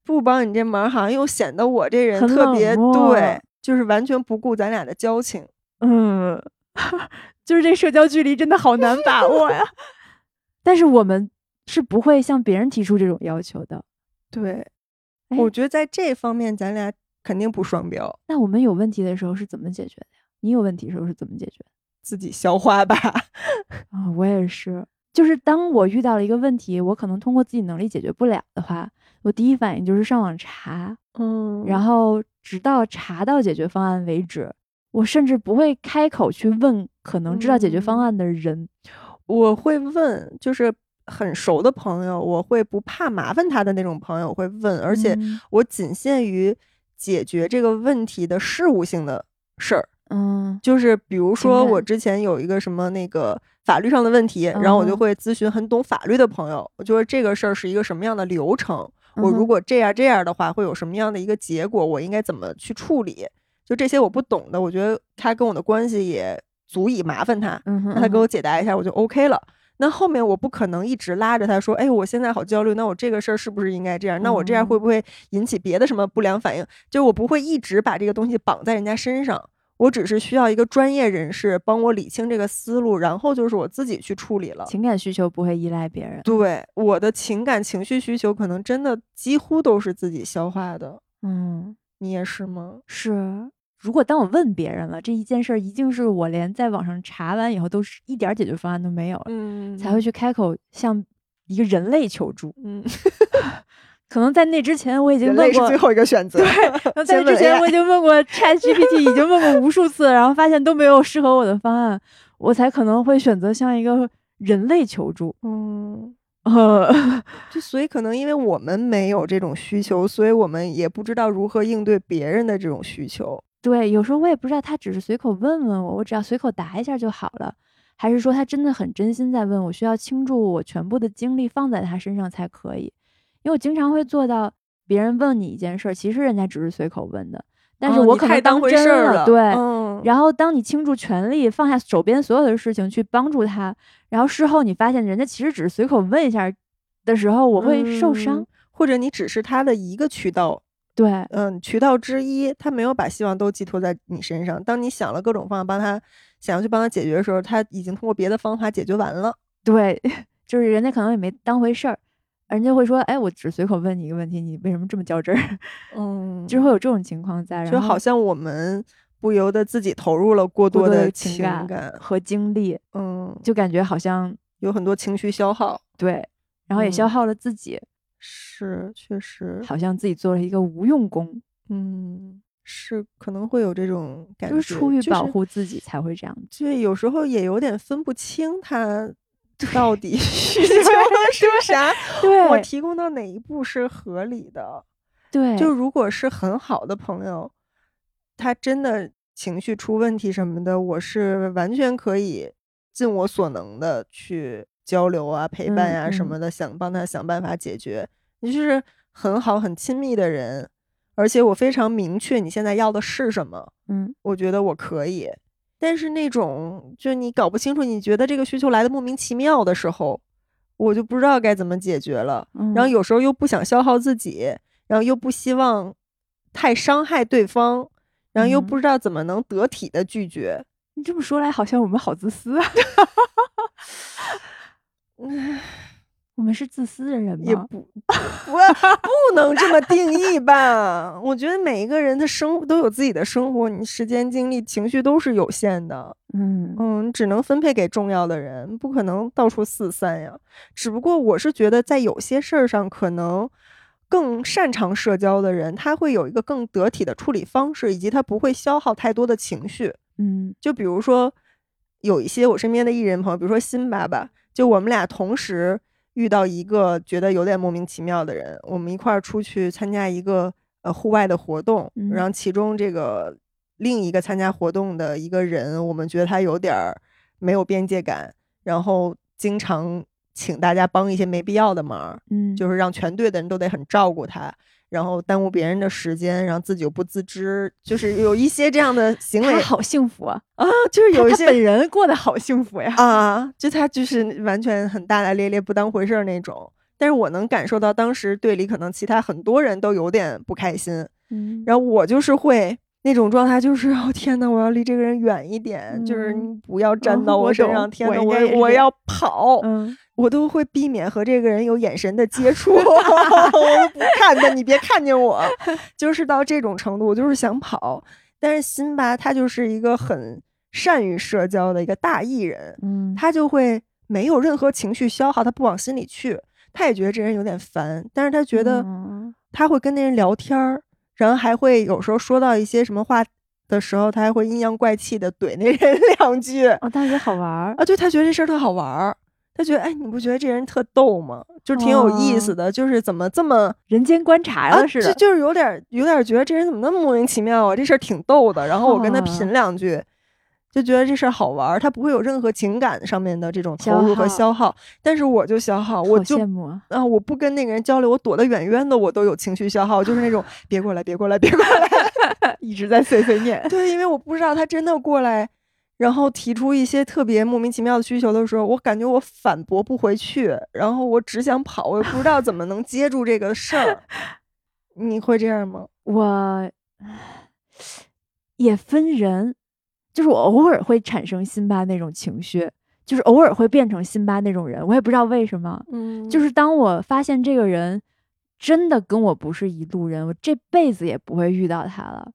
不帮你这忙，好像又显得我这人特别对，就是完全不顾咱俩的交情。嗯，[laughs] 就是这社交距离真的好难把握呀。但是我们是不会向别人提出这种要求的。对，我觉得在这方面咱俩肯定不双标。那我们有问题的时候是怎么解决的呀？你有问题的时候是怎么解决？自己消化吧。啊，我也是。就是当我遇到了一个问题，我可能通过自己能力解决不了的话，我第一反应就是上网查，嗯，然后直到查到解决方案为止。我甚至不会开口去问可能知道解决方案的人，我会问，就是很熟的朋友，我会不怕麻烦他的那种朋友会问，而且我仅限于解决这个问题的事务性的事儿。嗯，就是比如说，我之前有一个什么那个法律上的问题，然后我就会咨询很懂法律的朋友，我就说这个事儿是一个什么样的流程，我如果这样这样的话，会有什么样的一个结果，我应该怎么去处理？就这些我不懂的，我觉得他跟我的关系也足以麻烦他，让他给我解答一下，我就 OK 了。那后面我不可能一直拉着他说，哎，我现在好焦虑，那我这个事儿是不是应该这样？那我这样会不会引起别的什么不良反应？就我不会一直把这个东西绑在人家身上。我只是需要一个专业人士帮我理清这个思路，然后就是我自己去处理了。情感需求不会依赖别人。对，我的情感情绪需求可能真的几乎都是自己消化的。嗯，你也是吗？是。如果当我问别人了这一件事儿，一定是我连在网上查完以后都是一点解决方案都没有，嗯，才会去开口向一个人类求助。嗯，[laughs] 可能在那之前我已经问过最后一个选择。[laughs] 对，在之前我已经问过 [laughs] Chat GPT，已经问过无数次，然后发现都没有适合我的方案，我才可能会选择向一个人类求助。嗯，呃，就所以可能因为我们没有这种需求，所以我们也不知道如何应对别人的这种需求。对，有时候我也不知道他只是随口问问我，我只要随口答一下就好了，还是说他真的很真心在问我，需要倾注我全部的精力放在他身上才可以。因为我经常会做到，别人问你一件事儿，其实人家只是随口问的，但是我可能当真了。对，然后当你倾注全力放下手边所有的事情去帮助他，然后事后你发现人家其实只是随口问一下的时候，我会受伤，或者你只是他的一个渠道，对，嗯，渠道之一，他没有把希望都寄托在你身上。当你想了各种方法帮他，想要去帮他解决的时候，他已经通过别的方法解决完了。对，[laughs] 就是人家可能也没当回事儿。人家会说：“哎，我只随口问你一个问题，你为什么这么较真儿？”嗯，就会有这种情况在，就好像我们不由得自己投入了过多的情感和精力，嗯，就感觉好像有很多情绪消耗，对，然后也消耗了自己，是确实，好像自己做了一个无用功，嗯，是可能会有这种感觉，就是出于保护自己才会这样，就有时候也有点分不清他。到底需 [laughs] 求是啥？对我提供到哪一步是合理的？对，就如果是很好的朋友，他真的情绪出问题什么的，我是完全可以尽我所能的去交流啊、陪伴呀什么的，想帮他想办法解决。你就是很好、很亲密的人，而且我非常明确你现在要的是什么。嗯，我觉得我可以。但是那种，就你搞不清楚，你觉得这个需求来的莫名其妙的时候，我就不知道该怎么解决了。然后有时候又不想消耗自己，然后又不希望太伤害对方，然后又不知道怎么能得体的拒绝。你这么说来，好像我们好自私啊。[laughs] 嗯。[sighs] 我们是自私的人吗？也不，[laughs] 不，不能这么定义吧。我觉得每一个人的生活都有自己的生活，你时间、精力、情绪都是有限的。嗯嗯，只能分配给重要的人，不可能到处四散呀。只不过我是觉得，在有些事儿上，可能更擅长社交的人，他会有一个更得体的处理方式，以及他不会消耗太多的情绪。嗯，就比如说有一些我身边的艺人朋友，比如说辛巴吧，就我们俩同时。遇到一个觉得有点莫名其妙的人，我们一块儿出去参加一个呃户外的活动，然后其中这个另一个参加活动的一个人，我们觉得他有点儿没有边界感，然后经常请大家帮一些没必要的忙，嗯，就是让全队的人都得很照顾他。然后耽误别人的时间，然后自己又不自知，就是有一些这样的行为。好幸福啊！啊，就是有一些本人过得好幸福呀！啊，就他就是完全很大大咧咧、不当回事儿那种。但是我能感受到当时队里可能其他很多人都有点不开心。嗯，然后我就是会那种状态，就是哦天呐，我要离这个人远一点，就是你不要站到我身上，天呐，我我要跑。嗯。我都会避免和这个人有眼神的接触，[laughs] 我都不看的，你别看见我，[laughs] 就是到这种程度，我就是想跑。但是辛巴他就是一个很善于社交的一个大艺人，嗯，他就会没有任何情绪消耗，他不往心里去，他也觉得这人有点烦，但是他觉得他会跟那人聊天儿，然后还会有时候说到一些什么话的时候，他还会阴阳怪气的怼那人 [laughs] 两句，哦，他觉得好玩儿啊，对他觉得这事儿特好玩儿。他觉得，哎，你不觉得这人特逗吗？就挺有意思的，就是怎么这么人间观察了似的，就就是有点有点觉得这人怎么那么莫名其妙啊？这事儿挺逗的。然后我跟他品两句，就觉得这事儿好玩，他不会有任何情感上面的这种投入和消耗。但是我就消耗，我就啊，我不跟那个人交流，我躲得远远的，我都有情绪消耗，就是那种 [laughs] 别过来，别过来，别过来，[laughs] 一直在碎碎念。对，因为我不知道他真的过来。然后提出一些特别莫名其妙的需求的时候，我感觉我反驳不回去，然后我只想跑，我也不知道怎么能接住这个事儿。你会这样吗？我也分人，就是我偶尔会产生辛巴那种情绪，就是偶尔会变成辛巴那种人，我也不知道为什么。嗯，就是当我发现这个人真的跟我不是一路人，我这辈子也不会遇到他了。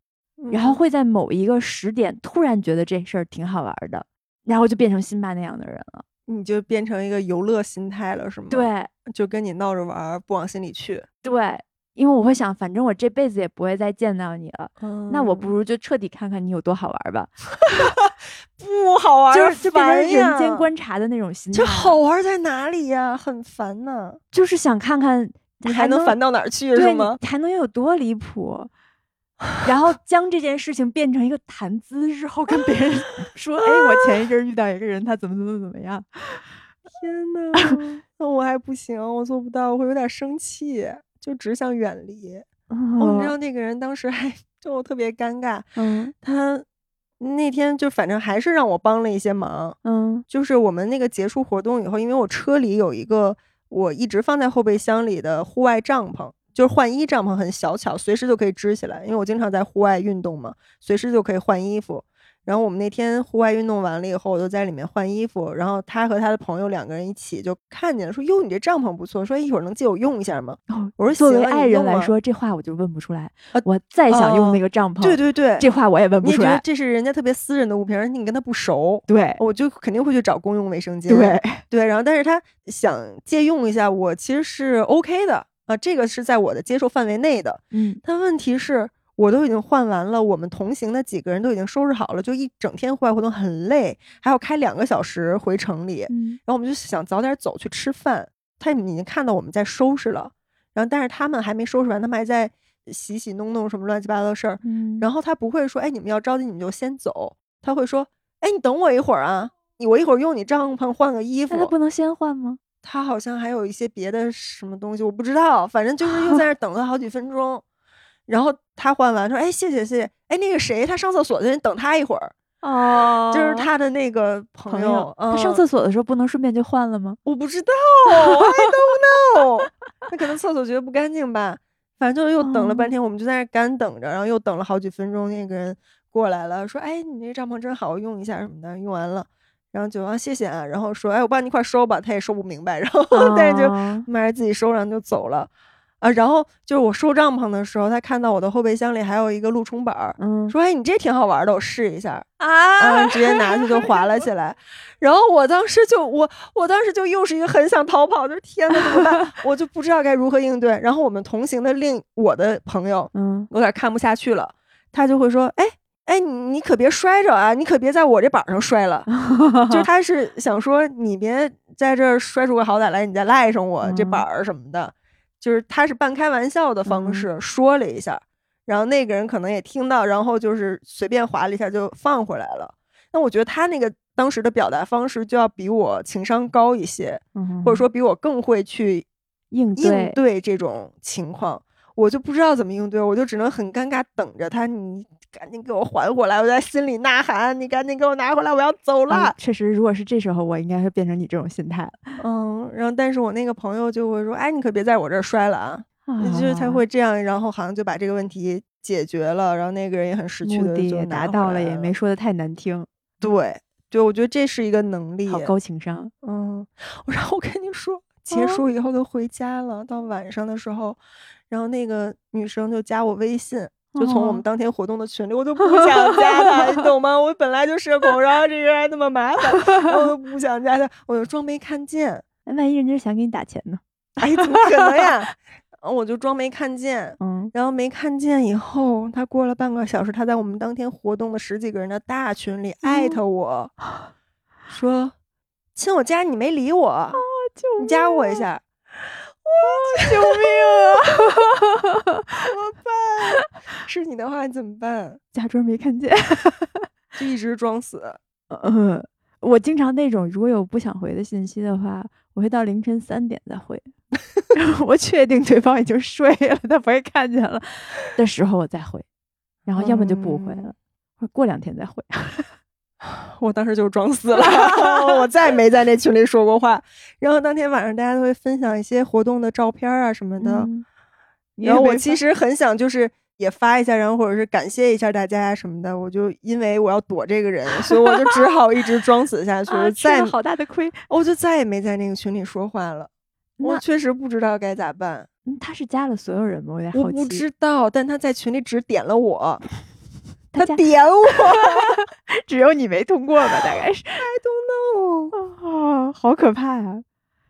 然后会在某一个时点突然觉得这事儿挺好玩的，然后就变成辛巴那样的人了。你就变成一个游乐心态了，是吗？对，就跟你闹着玩，不往心里去。对，因为我会想，反正我这辈子也不会再见到你了，那我不如就彻底看看你有多好玩吧。[laughs] 不好玩，就是就变成人间观察的那种心态。这好玩在哪里呀？很烦呢，就是想看看你还能烦到哪儿去，是吗？还能有多离谱？然后将这件事情变成一个谈资之后，跟别人 [laughs] 说：“哎，我前一阵遇到一个人，他怎么怎么怎么样。”天呐，那我还不行，我做不到，我会有点生气，就只想远离。哦，你知道那个人当时还就我特别尴尬。嗯，他那天就反正还是让我帮了一些忙。嗯，就是我们那个结束活动以后，因为我车里有一个我一直放在后备箱里的户外帐篷。就是换衣帐篷很小巧，随时就可以支起来。因为我经常在户外运动嘛，随时就可以换衣服。然后我们那天户外运动完了以后，我就在里面换衣服。然后他和他的朋友两个人一起就看见了，说：“哟，你这帐篷不错，说一会儿能借我用一下吗？”哦我说：“作为爱人来说，这话我就问不出来。我再想用那个帐篷，对对对，这话我也问不出来。这是人家特别私人的物品，而且你跟他不熟，对，我就肯定会去找公用卫生间。对对，然后但是他想借用一下，我其实是 OK 的。啊，这个是在我的接受范围内的。嗯，但问题是，我都已经换完了，我们同行的几个人都已经收拾好了，就一整天户外活动很累，还要开两个小时回城里。嗯，然后我们就想早点走去吃饭。他们已经看到我们在收拾了，然后但是他们还没收拾完，他们还在洗洗弄弄什么乱七八糟的事儿。嗯，然后他不会说，哎，你们要着急，你们就先走。他会说，哎，你等我一会儿啊，你我一会儿用你帐篷换个衣服。那他不能先换吗？他好像还有一些别的什么东西，我不知道。反正就是又在那 [laughs] 等了好几分钟，然后他换完说：“哎，谢谢谢谢。”哎，那个谁，他上厕所的人，等他一会儿。哦，就是他的那个朋友。他上厕所的时候不能顺便就换了吗？我不知道，I don't know。[laughs] 他可能厕所觉得不干净吧。反正就又等了半天，我们就在那干等着，然后又等了好几分钟。那个人过来了，说：“哎，你那帐篷真好，用一下什么的。”用完了。然后就啊谢谢啊，然后说哎我帮你一块收吧，他也收不明白，[laughs] 然后但是就买着自己收，然后就走了，啊然后就是我收帐篷的时候，他看到我的后备箱里还有一个路冲板儿，嗯，说哎你这挺好玩的，我试一下啊，[laughs] 直接拿去就滑了起来，然后我当时就我我当时就又是一个很想逃跑，就是天呐怎么办？[laughs] 我就不知道该如何应对。然后我们同行的另我的朋友，嗯，有点看不下去了，他就会说哎。哎，你你可别摔着啊！你可别在我这板上摔了。就 [laughs] 他是想说，你别在这儿摔出个好歹来，你再赖上我这板儿什么的。就是他是半开玩笑的方式说了一下，然后那个人可能也听到，然后就是随便划了一下就放回来了。那我觉得他那个当时的表达方式就要比我情商高一些，或者说比我更会去应应对这种情况。我就不知道怎么应对，我就只能很尴尬等着他。你。赶紧给我还回来！我在心里呐喊：“你赶紧给我拿回来！我要走了。”确实，如果是这时候，我应该会变成你这种心态。嗯，然后，但是我那个朋友就会说：“哎，你可别在我这儿摔了啊！”就是他会这样，然后好像就把这个问题解决了，然后那个人也很识趣的就拿到了，也没说的太难听。对，对，我觉得这是一个能力，好高情商。嗯，[laughs] 然后我跟你说，结束以后就回家了，到晚上的时候，然后那个女生就加我微信。就从我们当天活动的群里，我就不想加她，你懂吗？我本来就社恐，然后这人还那么麻烦，我就不想加她，我就装没看见。[laughs] 万一人家想给你打钱呢？哎，怎么可能呀？我就装没看见。[laughs] 嗯，然后没看见以后，他过了半个小时，他在我们当天活动的十几个人的大群里艾特我，[laughs] 说：“亲，我加你没理我，你加我一下。”哇！救命啊！[laughs] 怎么办？是你的话怎么办？假装没看见，[laughs] 就一直装死。嗯，我经常那种，如果有不想回的信息的话，我会到凌晨三点再回。[laughs] 我确定对方已经睡了，他不会看见了的时候我再回，然后要么就不回了，或者过两天再回。[sighs] 我当时就装死了，[laughs] 我再没在那群里说过话。然后当天晚上大家都会分享一些活动的照片啊什么的。然后我其实很想就是也发一下，然后或者是感谢一下大家什么的。我就因为我要躲这个人，所以我就只好一直装死下 [laughs] 去。再好大的亏，我就再也没在那个群里说话了。我确实不知道该咋办。他是加了所有人吗？我有点好奇。我不知道，但他在群里只点了我。[laughs] 他点我，[laughs] 只有你没通过吧？大概是。[laughs] I don't know。好可怕呀！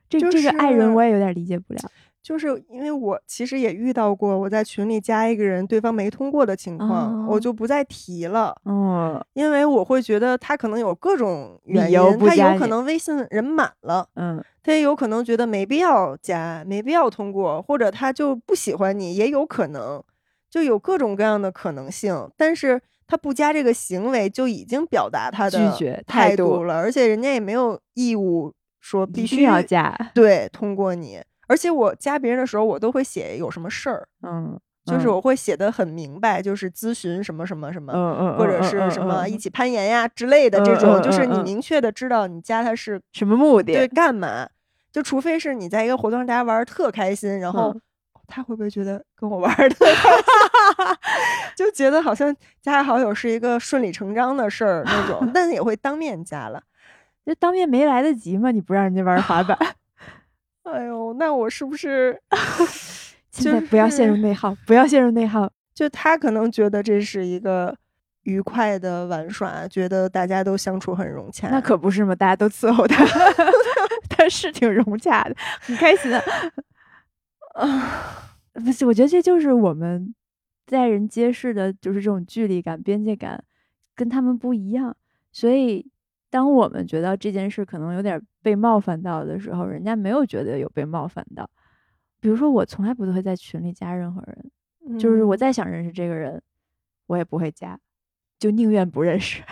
这这个爱人我也有点理解不了。就是因为我其实也遇到过，我在群里加一个人，对方没通过的情况，我就不再提了。嗯，因为我会觉得他可能有各种原因，他有可能微信人满了，嗯，他也有可能觉得没必要加，没必要通过，或者他就不喜欢你，也有可能，就有各种各样的可能性。但是他不加这个行为，就已经表达他的拒绝态度了，而且人家也没有义务说必须要加，对，通过你。而且我加别人的时候，我都会写有什么事儿，嗯，就是我会写的很明白，就是咨询什么什么什么，或者是什么一起攀岩呀之类的这种，就是你明确的知道你加他是什么目的，对，干嘛？就除非是你在一个活动上大家玩的特开心，然后他会不会觉得跟我玩的特开心，[laughs] 就觉得好像加好友是一个顺理成章的事儿那种，[laughs] 但也会当面加了，就当面没来得及嘛，你不让人家玩滑板。[laughs] 哎呦，那我是不是 [laughs] 现在不要陷入内耗？不要陷入内耗。就他可能觉得这是一个愉快的玩耍，觉得大家都相处很融洽。那可不是嘛，大家都伺候他，他是挺融洽的，很开心的。啊，不是，我觉得这就是我们待人接事的，就是这种距离感、边界感跟他们不一样，所以。当我们觉得这件事可能有点被冒犯到的时候，人家没有觉得有被冒犯到。比如说，我从来不会在群里加任何人，就是我再想认识这个人，我也不会加，就宁愿不认识。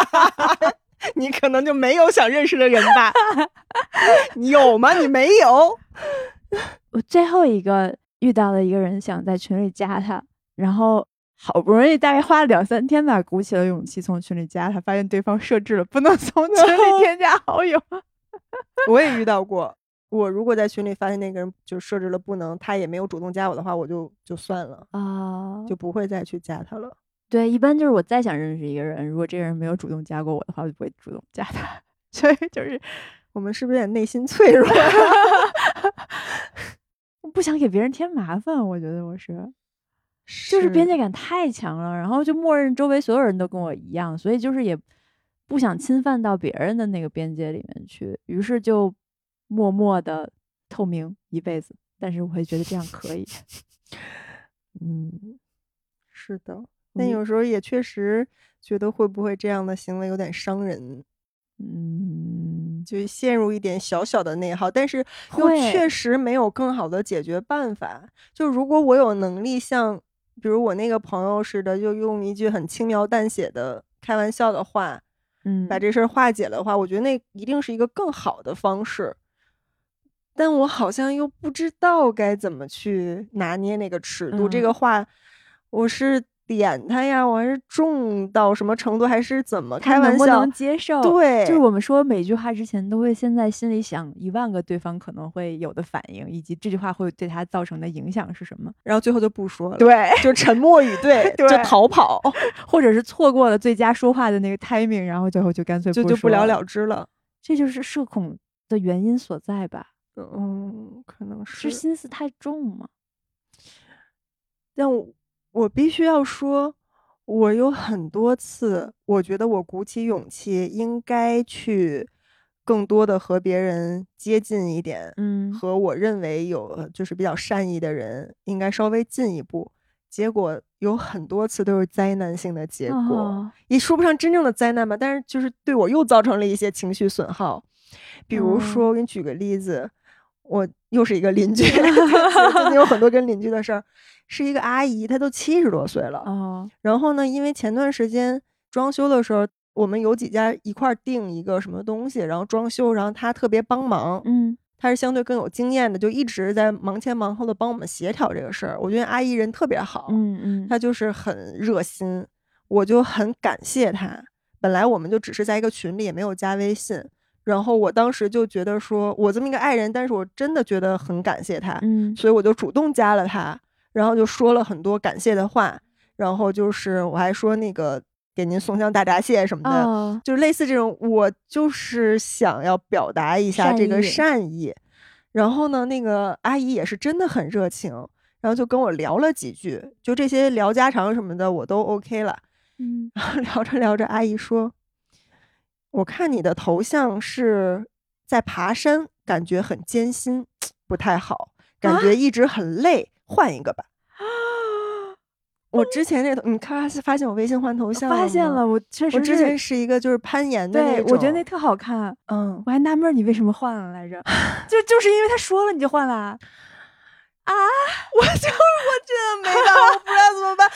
[laughs] 你可能就没有想认识的人吧？[laughs] 你有吗？你没有。[laughs] 我最后一个遇到了一个人想在群里加他，然后。好不容易，大概花了两三天吧，鼓起了勇气从群里加他，发现对方设置了不能 [laughs] 从群里添加好友。[laughs] 我也遇到过，我如果在群里发现那个人就设置了不能，他也没有主动加我的话，我就就算了啊，就不会再去加他了。对，一般就是我再想认识一个人，如果这个人没有主动加过我的话，我就不会主动加他。[laughs] 所以就是我们是不是有点内心脆弱？我不想给别人添麻烦，我觉得我是。就是边界感太强了，然后就默认周围所有人都跟我一样，所以就是也不想侵犯到别人的那个边界里面去，于是就默默的透明一辈子。但是我会觉得这样可以，[laughs] 嗯，是的。但有时候也确实觉得会不会这样的行为有点伤人，嗯，就陷入一点小小的内耗，但是又确实没有更好的解决办法。就如果我有能力像。比如我那个朋友似的，就用一句很轻描淡写的开玩笑的话，嗯，把这事儿化解的话，我觉得那一定是一个更好的方式。但我好像又不知道该怎么去拿捏那个尺度。这个话，我是。点他呀，我还是重到什么程度，还是怎么开玩笑？能不能接受？对，就是我们说每句话之前都会先在心里想一万个对方可能会有的反应，以及这句话会对他造成的影响是什么，然后最后就不说了，对，就沉默以对，[laughs] 就逃跑，[laughs] 或者是错过了最佳说话的那个 timing，然后最后就干脆就就不了了之了。这就是社恐的原因所在吧？嗯，可能是是心思太重吗？但我。我必须要说，我有很多次，我觉得我鼓起勇气，应该去更多的和别人接近一点，嗯，和我认为有就是比较善意的人，应该稍微进一步。结果有很多次都是灾难性的结果，也说不上真正的灾难吧，但是就是对我又造成了一些情绪损耗。比如说，我给你举个例子。我又是一个邻居，[laughs] 最近有很多跟邻居的事儿。是一个阿姨，她都七十多岁了。哦。然后呢，因为前段时间装修的时候，我们有几家一块儿订一个什么东西，然后装修，然后她特别帮忙。嗯。她是相对更有经验的，就一直在忙前忙后的帮我们协调这个事儿。我觉得阿姨人特别好。嗯嗯。她就是很热心，我就很感谢她。本来我们就只是在一个群里，也没有加微信。然后我当时就觉得说，我这么一个爱人，但是我真的觉得很感谢他，嗯，所以我就主动加了他，然后就说了很多感谢的话，然后就是我还说那个给您送箱大闸蟹什么的，就是类似这种，我就是想要表达一下这个善意。然后呢，那个阿姨也是真的很热情，然后就跟我聊了几句，就这些聊家常什么的我都 OK 了，嗯，[laughs] 然后聊着聊着，阿姨说。我看你的头像是在爬山，感觉很艰辛，不太好，感觉一直很累，换一个吧。我之前那头，你看发现我微信换头像了发现了，我确实，我之前是一个就是攀岩的那种，我觉得那特好看。嗯，我还纳闷你为什么换了来着，[laughs] 就就是因为他说了你就换了啊？[laughs] [laughs] 我就是我真的没办法，我不知道怎么办。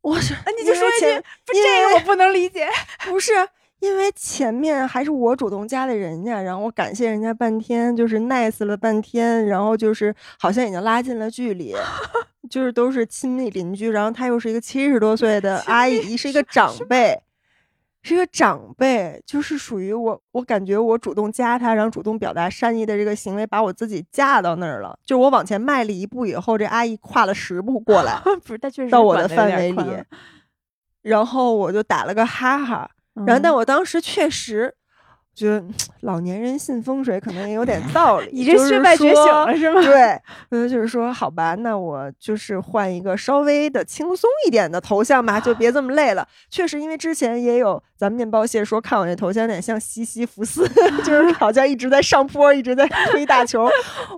我是，你就说一句，不，这个我不能理解，不是。因为前面还是我主动加的人家，然后我感谢人家半天，就是 nice 了半天，然后就是好像已经拉近了距离，就是都是亲密邻居，然后他又是一个七十多岁的阿姨，是一个长辈，是一个长辈，就是属于我，我感觉我主动加他，然后主动表达善意的这个行为，把我自己架到那儿了，就是我往前迈了一步以后，这阿姨跨了十步过来，[laughs] 不是，他确实到我的范围里，然后我就打了个哈哈。然后，但我当时确实觉得老年人信风水可能也有点 [laughs] 道理。你这血脉觉醒了是吗？[laughs] 对，就是说，好吧，那我就是换一个稍微的轻松一点的头像吧，就别这么累了。确实，因为之前也有咱们面包蟹说看我这头像有点像西西弗斯，[laughs] 就是好像一直在上坡，一直在推大球。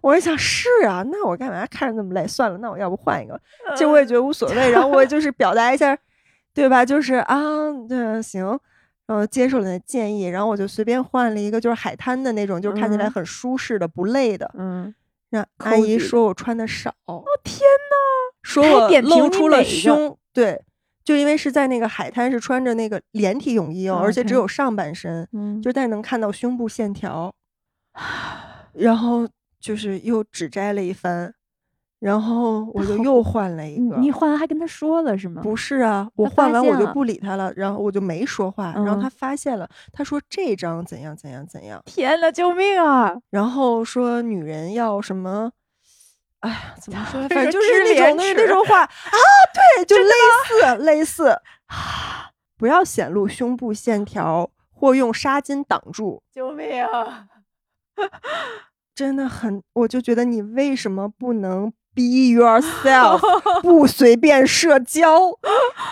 我一想，是啊，那我干嘛看着那么累？算了，那我要不换一个？其实我也觉得无所谓。然后我就是表达一下，对吧？就是啊，对，行。嗯，接受了你的建议，然后我就随便换了一个，就是海滩的那种，就是看起来很舒适的、不累的。嗯，让阿姨说我穿的少。哦天呐，说我露出了胸。对，就因为是在那个海滩，是穿着那个连体泳衣哦，而且只有上半身，就但是能看到胸部线条。然后就是又指摘了一番。然后我就又换了一个，你换完还跟他说了是吗？不是啊，我换完我就不理他了，然后我就没说话。然后他发现了，他说这张怎样怎样怎样。天呐，救命啊！然后说女人要什么？哎呀，怎么说？[laughs] 反正就是那种那种话啊，对，就类似类 [laughs] 似，不要显露胸部线条，或用纱巾挡住。[laughs] 救命啊！真的很，我就觉得你为什么不能？Be yourself，[laughs] 不随便社交。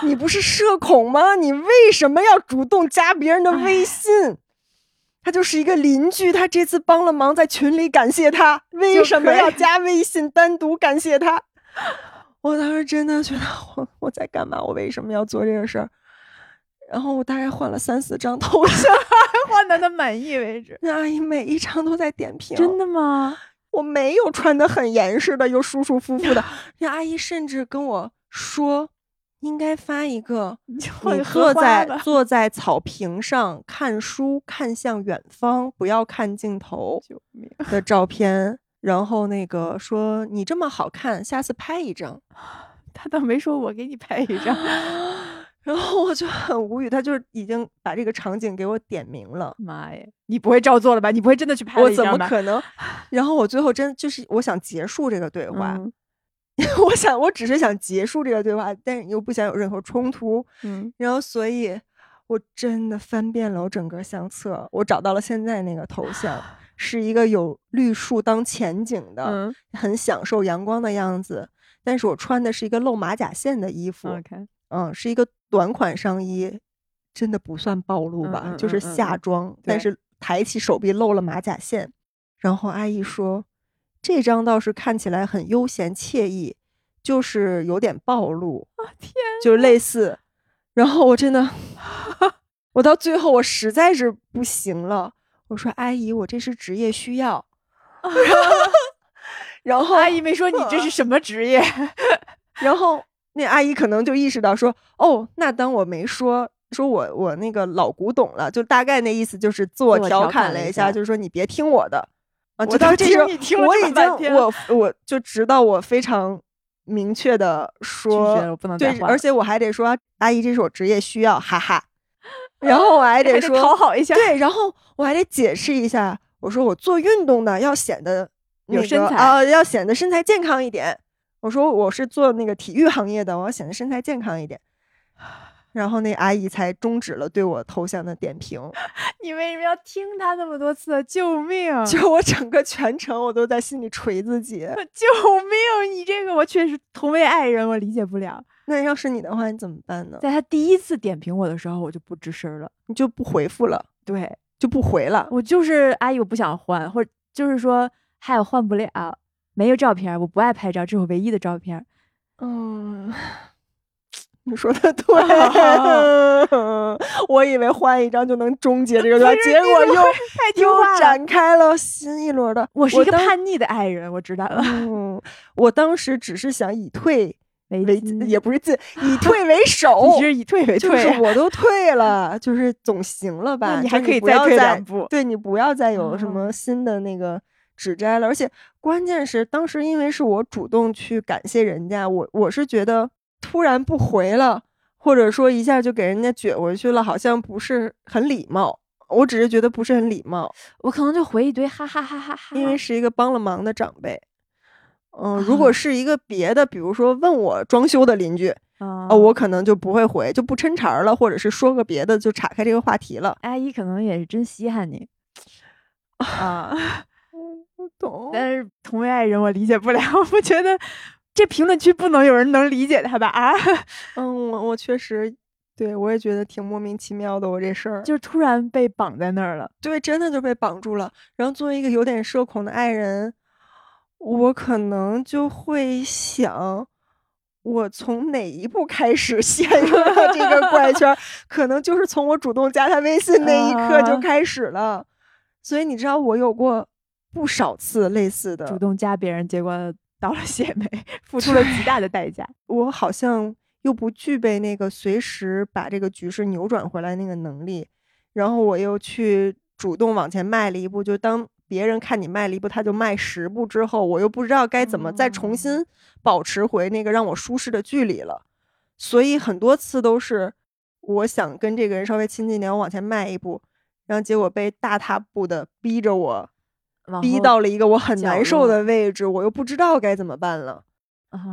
你不是社恐吗？你为什么要主动加别人的微信？他就是一个邻居，他这次帮了忙，在群里感谢他。为什么要加微信单独感谢他？[laughs] 我当时真的觉得我我在干嘛？我为什么要做这个事儿？然后我大概换了三四张头像，[laughs] 换到他满意为止。那阿姨每一张都在点评，真的吗？我没有穿的很严实的，又舒舒服服的。[laughs] 那阿姨甚至跟我说，应该发一个你坐在坐在草坪上看书，看向远方，不要看镜头的照片。然后那个说你这么好看，下次拍一张。他倒没说我给你拍一张。[laughs] 然后我就很无语，他就是已经把这个场景给我点明了。妈耶，你不会照做了吧？你不会真的去拍我怎么可能？然后我最后真就是我想结束这个对话，[laughs] 我想我只是想结束这个对话，但是又不想有任何冲突。嗯，然后所以我真的翻遍了我整个相册，我找到了现在那个头像，是一个有绿树当前景的，很享受阳光的样子。但是我穿的是一个露马甲线的衣服。OK。嗯，是一个短款上衣，真的不算暴露吧？就是夏装，但是抬起手臂露了马甲线。然后阿姨说，这张倒是看起来很悠闲惬意，就是有点暴露啊！天，就是类似。然后我真的，[laughs] 我到最后我实在是不行了，我说阿姨，我这是职业需要。[laughs] [laughs] 然后阿姨没说你这是什么职业，然后。那阿姨可能就意识到说，哦，那当我没说，说我我那个老古董了，就大概那意思就是自我调侃了一下，就是说你别听我的啊。[laughs] 直到这时候，我已经我我就直到我非常明确的说，对，而且我还得说，阿姨这是我职业需要，哈哈。[laughs] 然后我还得说讨好一下，对，然后我还得解释一下，我说我做运动的要显得有身材啊，要显得身材健康一点。我说我是做那个体育行业的，我要显得身材健康一点，然后那阿姨才终止了对我头像的点评。[laughs] 你为什么要听他那么多次？救命！就 [laughs] 我整个全程我都在心里捶自己。[laughs] 救命！你这个我确实同为爱人，我理解不了。那要是你的话，你怎么办呢？在他第一次点评我的时候，我就不吱声了，你就不回复了。对，就不回了。我就是阿姨，我不想换，或者就是说还有换不了，没有照片，我不爱拍照，这是我唯一的照片。嗯。你说的对，[laughs] 我以为换一张就能终结这个段，结果又 [laughs] 又展开了新一轮的。我是一个叛逆的爱人，我知道了。嗯，我当时只是想以退为进，也不是进，以退为守，其实以退为退。就是我都退了，就是总行了吧？你还可以再退两步。对你不要再有什么新的那个指摘了。而且关键是当时因为是我主动去感谢人家，我我是觉得。突然不回了，或者说一下就给人家撅回去了，好像不是很礼貌。我只是觉得不是很礼貌，我可能就回一堆哈哈哈哈哈。因为是一个帮了忙的长辈。嗯，如果是一个别的，比如说问我装修的邻居，啊，我可能就不会回，就不抻茬了，或者是说个别的，就岔开这个话题了。阿姨可能也是真稀罕你 [laughs] 啊，不懂。但是同为爱人，我理解不了，我觉得。这评论区不能有人能理解他吧？啊，嗯，我我确实，对我也觉得挺莫名其妙的。我这事儿就是突然被绑在那儿了，对，真的就被绑住了。然后作为一个有点社恐的爱人，我可能就会想，我从哪一步开始陷入了这个怪圈？[laughs] 可能就是从我主动加他微信那一刻就开始了。所以你知道，我有过不少次类似的主动加别人，结果。[laughs] 倒了血霉，付出了极大的代价。我好像又不具备那个随时把这个局势扭转回来那个能力，然后我又去主动往前迈了一步。就当别人看你迈了一步，他就迈十步之后，我又不知道该怎么再重新保持回那个让我舒适的距离了。所以很多次都是我想跟这个人稍微亲近点，我往前迈一步，然后结果被大踏步的逼着我。逼到了一个我很难受的位置，我又不知道该怎么办了，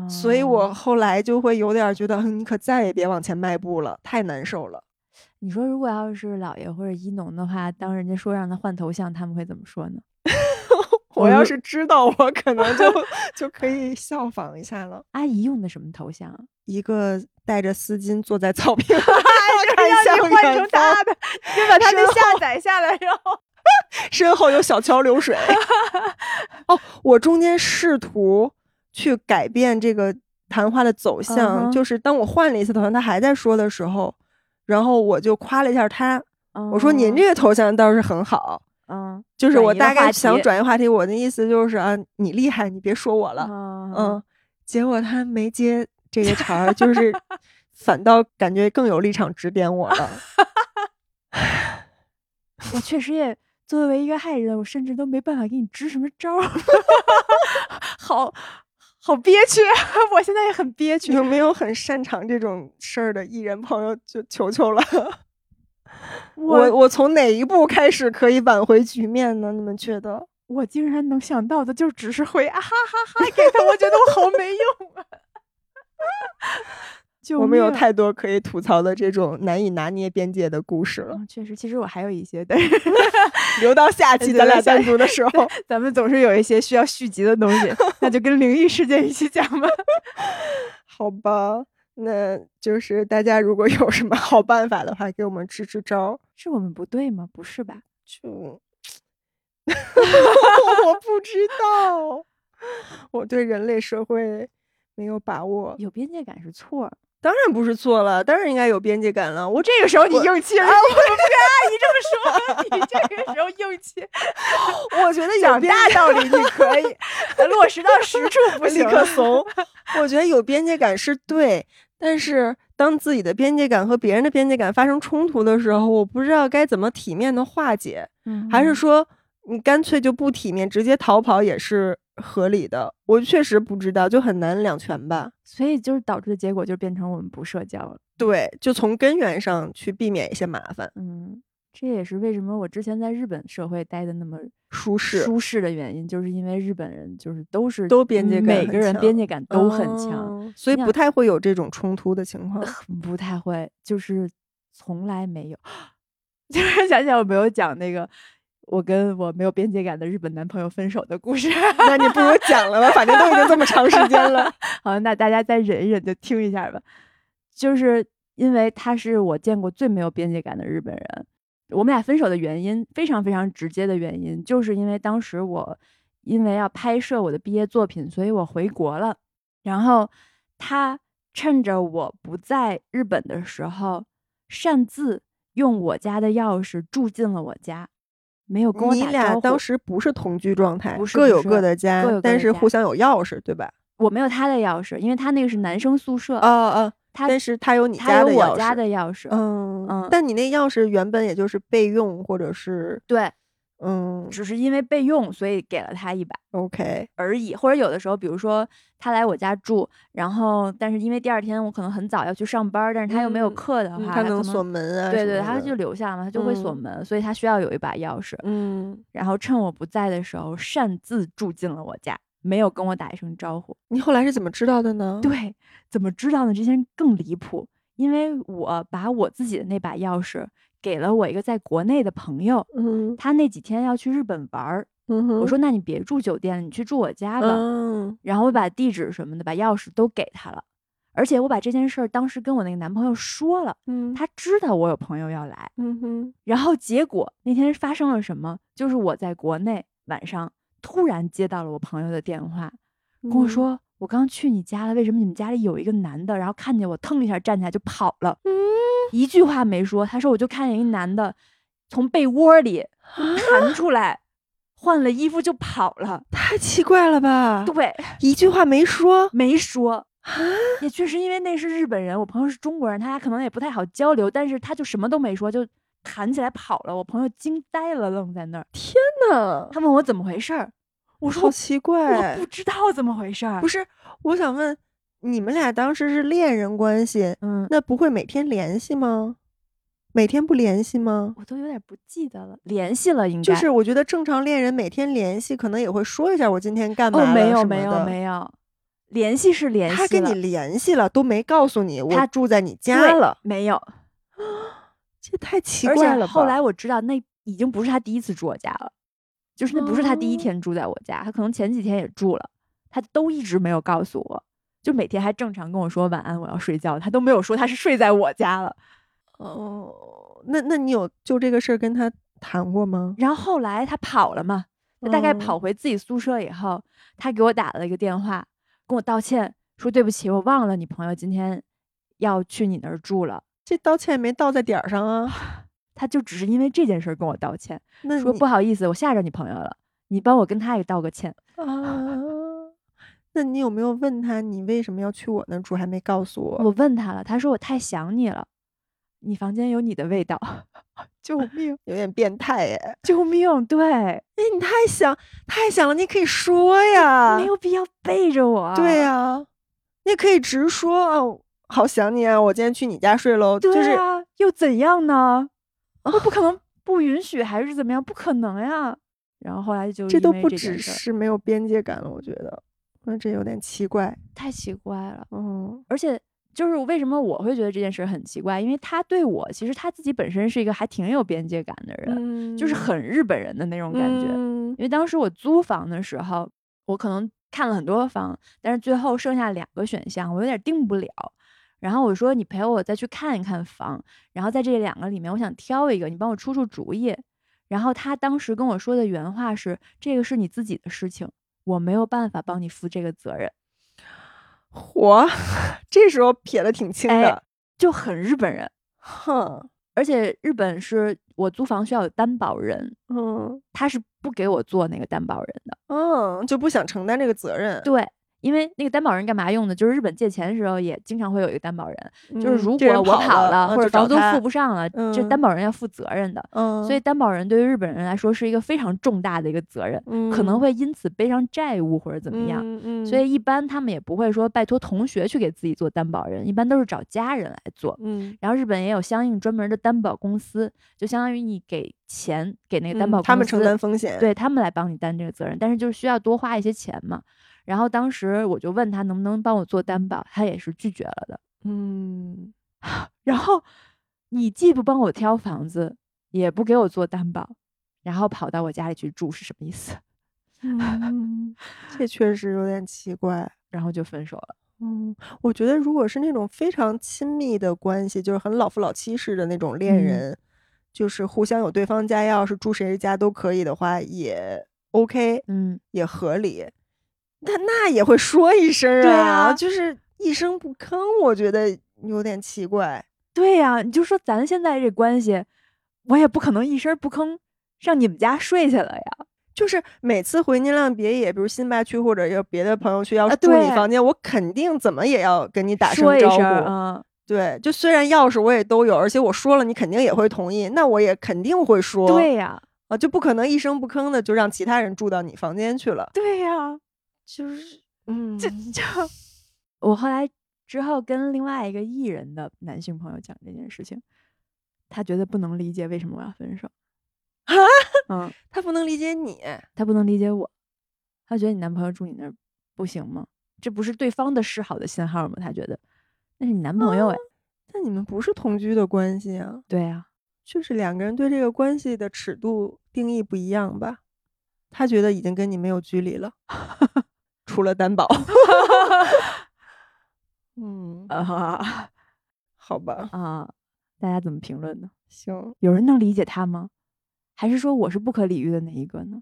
所以我后来就会有点觉得，你可再也别往前迈步了，太难受了。你说，如果要是姥爷或者一农的话，当人家说让他换头像，他们会怎么说呢？[laughs] 我要是知道，我可能就 [laughs] 就可以效仿一下了。阿姨用的什么头像？一个带着丝巾坐在草坪，[laughs] 让你换成他的，就把他的下载下来，然后。[laughs] 身后有小桥流水。[laughs] 哦，我中间试图去改变这个谈话的走向，就是当我换了一次头像，他还在说的时候，然后我就夸了一下他，我说：“您这个头像倒是很好。”嗯，就是我大概想转移话题，我的意思就是啊，你厉害，你别说我了。嗯，结果他没接这个茬儿，就是 [laughs] 反倒感觉更有立场指点我了。[sighs] 我确实也。作为一个害人，我甚至都没办法给你支什么招，[laughs] 好好憋屈，[laughs] 我现在也很憋屈。有没有很擅长这种事儿的艺人朋友？就求求了，[laughs] 我我从哪一步开始可以挽回局面呢？你们觉得？我竟然能想到的就只是回啊哈哈哈给他，我觉得我好没用啊。我们有太多可以吐槽的这种难以拿捏边界的故事了。确实，其实我还有一些，但是留到下期咱俩单独的时候，咱们总是有一些需要续集的东西，那就跟灵异事件一起讲吧。[laughs] 好吧，那就是大家如果有什么好办法的话，给我们支支招。是我们不对吗？不是吧？就 [laughs] 我不知道，[laughs] 我对人类社会没有把握，有边界感是错。当然不是错了，当然应该有边界感了。我这个时候你硬气了，我不跟阿姨这么说？[laughs] 你这个时候硬气，[laughs] 我觉得讲大道理你可以 [laughs] 落实到实处，不立刻怂。我觉得有边界感是对，但是当自己的边界感和别人的边界感发生冲突的时候，我不知道该怎么体面的化解，嗯还是说你干脆就不体面，直接逃跑也是。合理的，我确实不知道，就很难两全吧。所以就是导致的结果就变成我们不社交了。对，就从根源上去避免一些麻烦。嗯，这也是为什么我之前在日本社会待的那么舒适舒适的原因，就是因为日本人就是都是都边界感，每个人边界感都很强，所以不太会有这种冲突的情况。[laughs] 不太会，就是从来没有。[gasps] 就是想想我没有讲那个。我跟我没有边界感的日本男朋友分手的故事，[laughs] 那你不如讲了吧，反正都已经这么长时间了。[laughs] 好，那大家再忍一忍，就听一下吧。就是因为他是我见过最没有边界感的日本人，我们俩分手的原因非常非常直接的原因，就是因为当时我因为要拍摄我的毕业作品，所以我回国了。然后他趁着我不在日本的时候，擅自用我家的钥匙住进了我家，没有跟我打招呼。你俩当时不是同居状态，不是各有各的家，但是互相有钥匙，对吧？我没有他的钥匙，因为他那个是男生宿舍。哦哦。但是他有你家的钥匙，我家的钥匙，嗯嗯，但你那钥匙原本也就是备用，或者是对，嗯，只是因为备用，所以给了他一把，OK 而已。或者有的时候，比如说他来我家住，然后但是因为第二天我可能很早要去上班，但是他又没有课的话，他能锁门啊，对对，他就留下了嘛，他就会锁门，所以他需要有一把钥匙，嗯，然后趁我不在的时候擅自住进了我家。没有跟我打一声招呼，你后来是怎么知道的呢？对，怎么知道呢？这些人更离谱，因为我把我自己的那把钥匙给了我一个在国内的朋友，嗯，他那几天要去日本玩儿，嗯，我说那你别住酒店，你去住我家吧，嗯，然后我把地址什么的，把钥匙都给他了，而且我把这件事儿当时跟我那个男朋友说了，嗯，他知道我有朋友要来，嗯哼，然后结果那天发生了什么？就是我在国内晚上。突然接到了我朋友的电话，跟我说：“我刚去你家了，为什么你们家里有一个男的？然后看见我，腾一下站起来就跑了，一句话没说。他说我就看见一男的从被窝里弹出来，换了衣服就跑了，太奇怪了吧？对，一句话没说，没说。也确实因为那是日本人，我朋友是中国人，他俩可能也不太好交流，但是他就什么都没说，就弹起来跑了。我朋友惊呆了，愣在那儿。天呐，他问我怎么回事儿。”我说好奇怪，我不知道怎么回事儿。不是，我想问，你们俩当时是恋人关系，嗯，那不会每天联系吗？每天不联系吗？我都有点不记得了。联系了，应该就是我觉得正常恋人每天联系，可能也会说一下我今天干嘛了没有，没有，没有。联系是联系，他跟你联系了，都没告诉你我住在你家了，没有。这太奇怪了。后来我知道，那已经不是他第一次住我家了。就是那不是他第一天住在我家，他可能前几天也住了，他都一直没有告诉我，就每天还正常跟我说晚安，我要睡觉，他都没有说他是睡在我家了。哦，那那你有就这个事儿跟他谈过吗？然后后来他跑了嘛，他大概跑回自己宿舍以后，他给我打了一个电话，跟我道歉，说对不起，我忘了你朋友今天要去你那儿住了。这道歉没道在点儿上啊。[sighs] 他就只是因为这件事跟我道歉，说不好意思，我吓着你朋友了，你帮我跟他也道个歉啊。[laughs] 那你有没有问他你为什么要去我那住？还没告诉我。我问他了，他说我太想你了，你房间有你的味道，[laughs] 救命，有点变态耶，救命！对，哎，你太想太想了，你可以说呀，没有必要背着我。对呀，你可以直说啊，好想你啊，我今天去你家睡喽。对啊，又怎样呢？[laughs] 我不可能不允许，还是怎么样？不可能呀！然后后来就这都不只是没有边界感了，我觉得，那这有点奇怪，太奇怪了。嗯，而且就是为什么我会觉得这件事很奇怪？因为他对我其实他自己本身是一个还挺有边界感的人，就是很日本人的那种感觉。因为当时我租房的时候，我可能看了很多房，但是最后剩下两个选项，我有点定不了。然后我说：“你陪我再去看一看房，然后在这两个里面，我想挑一个，你帮我出出主意。”然后他当时跟我说的原话是：“这个是你自己的事情，我没有办法帮你负这个责任。”我 [laughs] 这时候撇的挺清的，就很日本人，哼！而且日本是我租房需要有担保人，嗯，他是不给我做那个担保人的，嗯，就不想承担这个责任，对。因为那个担保人干嘛用的？就是日本借钱的时候也经常会有一个担保人，就是如果我跑了或者房租付不上了，这担保人要负责任的。嗯，所以担保人对于日本人来说是一个非常重大的一个责任，可能会因此背上债务或者怎么样。嗯，所以一般他们也不会说拜托同学去给自己做担保人，一般都是找家人来做。嗯，然后日本也有相应专门的担保公司，就相当于你给钱给那个担保公司，他们承担风险，对他们来帮你担这个责任，但是就是需要多花一些钱嘛。然后当时我就问他能不能帮我做担保，他也是拒绝了的。嗯，[laughs] 然后你既不帮我挑房子，也不给我做担保，然后跑到我家里去住是什么意思？嗯，[laughs] 这确实有点奇怪。然后就分手了。嗯，我觉得如果是那种非常亲密的关系，就是很老夫老妻式的那种恋人。就是互相有对方家钥匙，住谁家都可以的话，也 OK，嗯，也合理。那那也会说一声啊，就是一声不吭，我觉得有点奇怪。对呀，你就说咱现在这关系，我也不可能一声不吭上你们家睡去了呀。就是每次回宁浪别野，比如辛巴去或者有别的朋友去要住你房间，我肯定怎么也要跟你打声招呼。嗯，对，就虽然钥匙我也都有，而且我说了你肯定也会同意，那我也肯定会说。对呀，啊，就不可能一声不吭的就让其他人住到你房间去了。对呀，就是嗯，这就 [laughs] 我后来之后跟另外一个艺人的男性朋友讲这件事情，他觉得不能理解为什么我要分手。啊，嗯，他不能理解你，他不能理解我，他觉得你男朋友住你那儿不行吗？这不是对方的示好的信号吗？他觉得那是你男朋友哎，那你们不是同居的关系啊？对啊，就是两个人对这个关系的尺度定义不一样吧？他觉得已经跟你没有距离了，[laughs] 除了担保。[laughs] 嗯啊，好吧啊，大家怎么评论呢？行，有人能理解他吗？还是说我是不可理喻的那一个呢？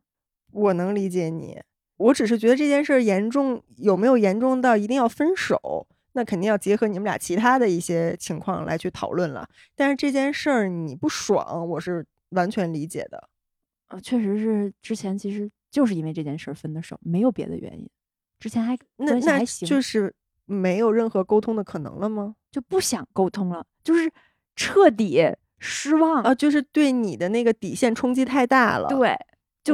我能理解你，我只是觉得这件事儿严重有没有严重到一定要分手？那肯定要结合你们俩其他的一些情况来去讨论了。但是这件事儿你不爽，我是完全理解的。啊，确实是之前其实就是因为这件事儿分的手，没有别的原因。之前还那那就是没有任何沟通的可能了吗？就不想沟通了，就是彻底。失望啊，就是对你的那个底线冲击太大了，对，就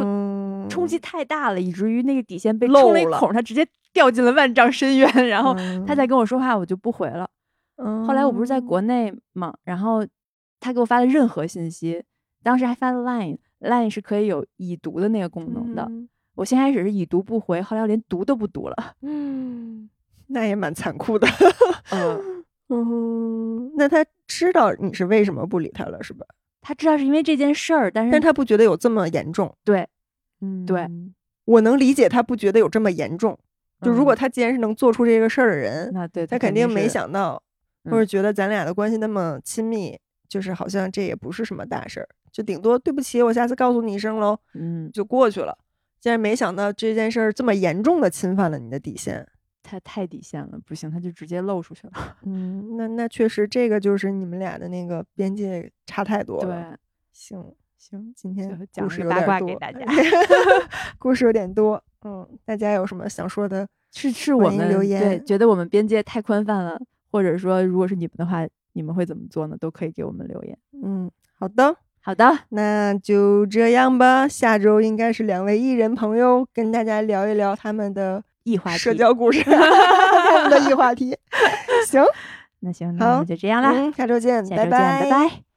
冲击太大了，以至于那个底线被冲了一孔，他直接掉进了万丈深渊。然后他再跟我说话，我就不回了。后来我不是在国内嘛，然后他给我发的任何信息，当时还发了 Line，Line 是可以有已读的那个功能的。我先开始是已读不回，后来我连读都不读了。嗯，[laughs] 那也蛮残酷的。嗯。嗯，那他知道你是为什么不理他了，是吧？他知道是因为这件事儿，但是但他不觉得有这么严重。对，嗯，对，我能理解他不觉得有这么严重。就如果他既然是能做出这个事儿的人，那对他肯定没想到，或者觉得咱俩的关系那么亲密，就是好像这也不是什么大事儿，就顶多对不起，我下次告诉你一声喽，嗯，就过去了。竟然没想到这件事儿这么严重的侵犯了你的底线。他太底线了，不行，他就直接露出去了。嗯，那那确实，这个就是你们俩的那个边界差太多了。对，行行，今天讲事八卦给大家，[laughs] [laughs] 故事有点多。嗯，大家有什么想说的？是是我们留言，对，觉得我们边界太宽泛了，或者说，如果是你们的话，你们会怎么做呢？都可以给我们留言。嗯，好的，好的，那就这样吧。下周应该是两位艺人朋友跟大家聊一聊他们的。异话题，社交故事，[laughs] 他们的异话题。行，那行，那我们就这样了。下周见，拜拜，拜拜。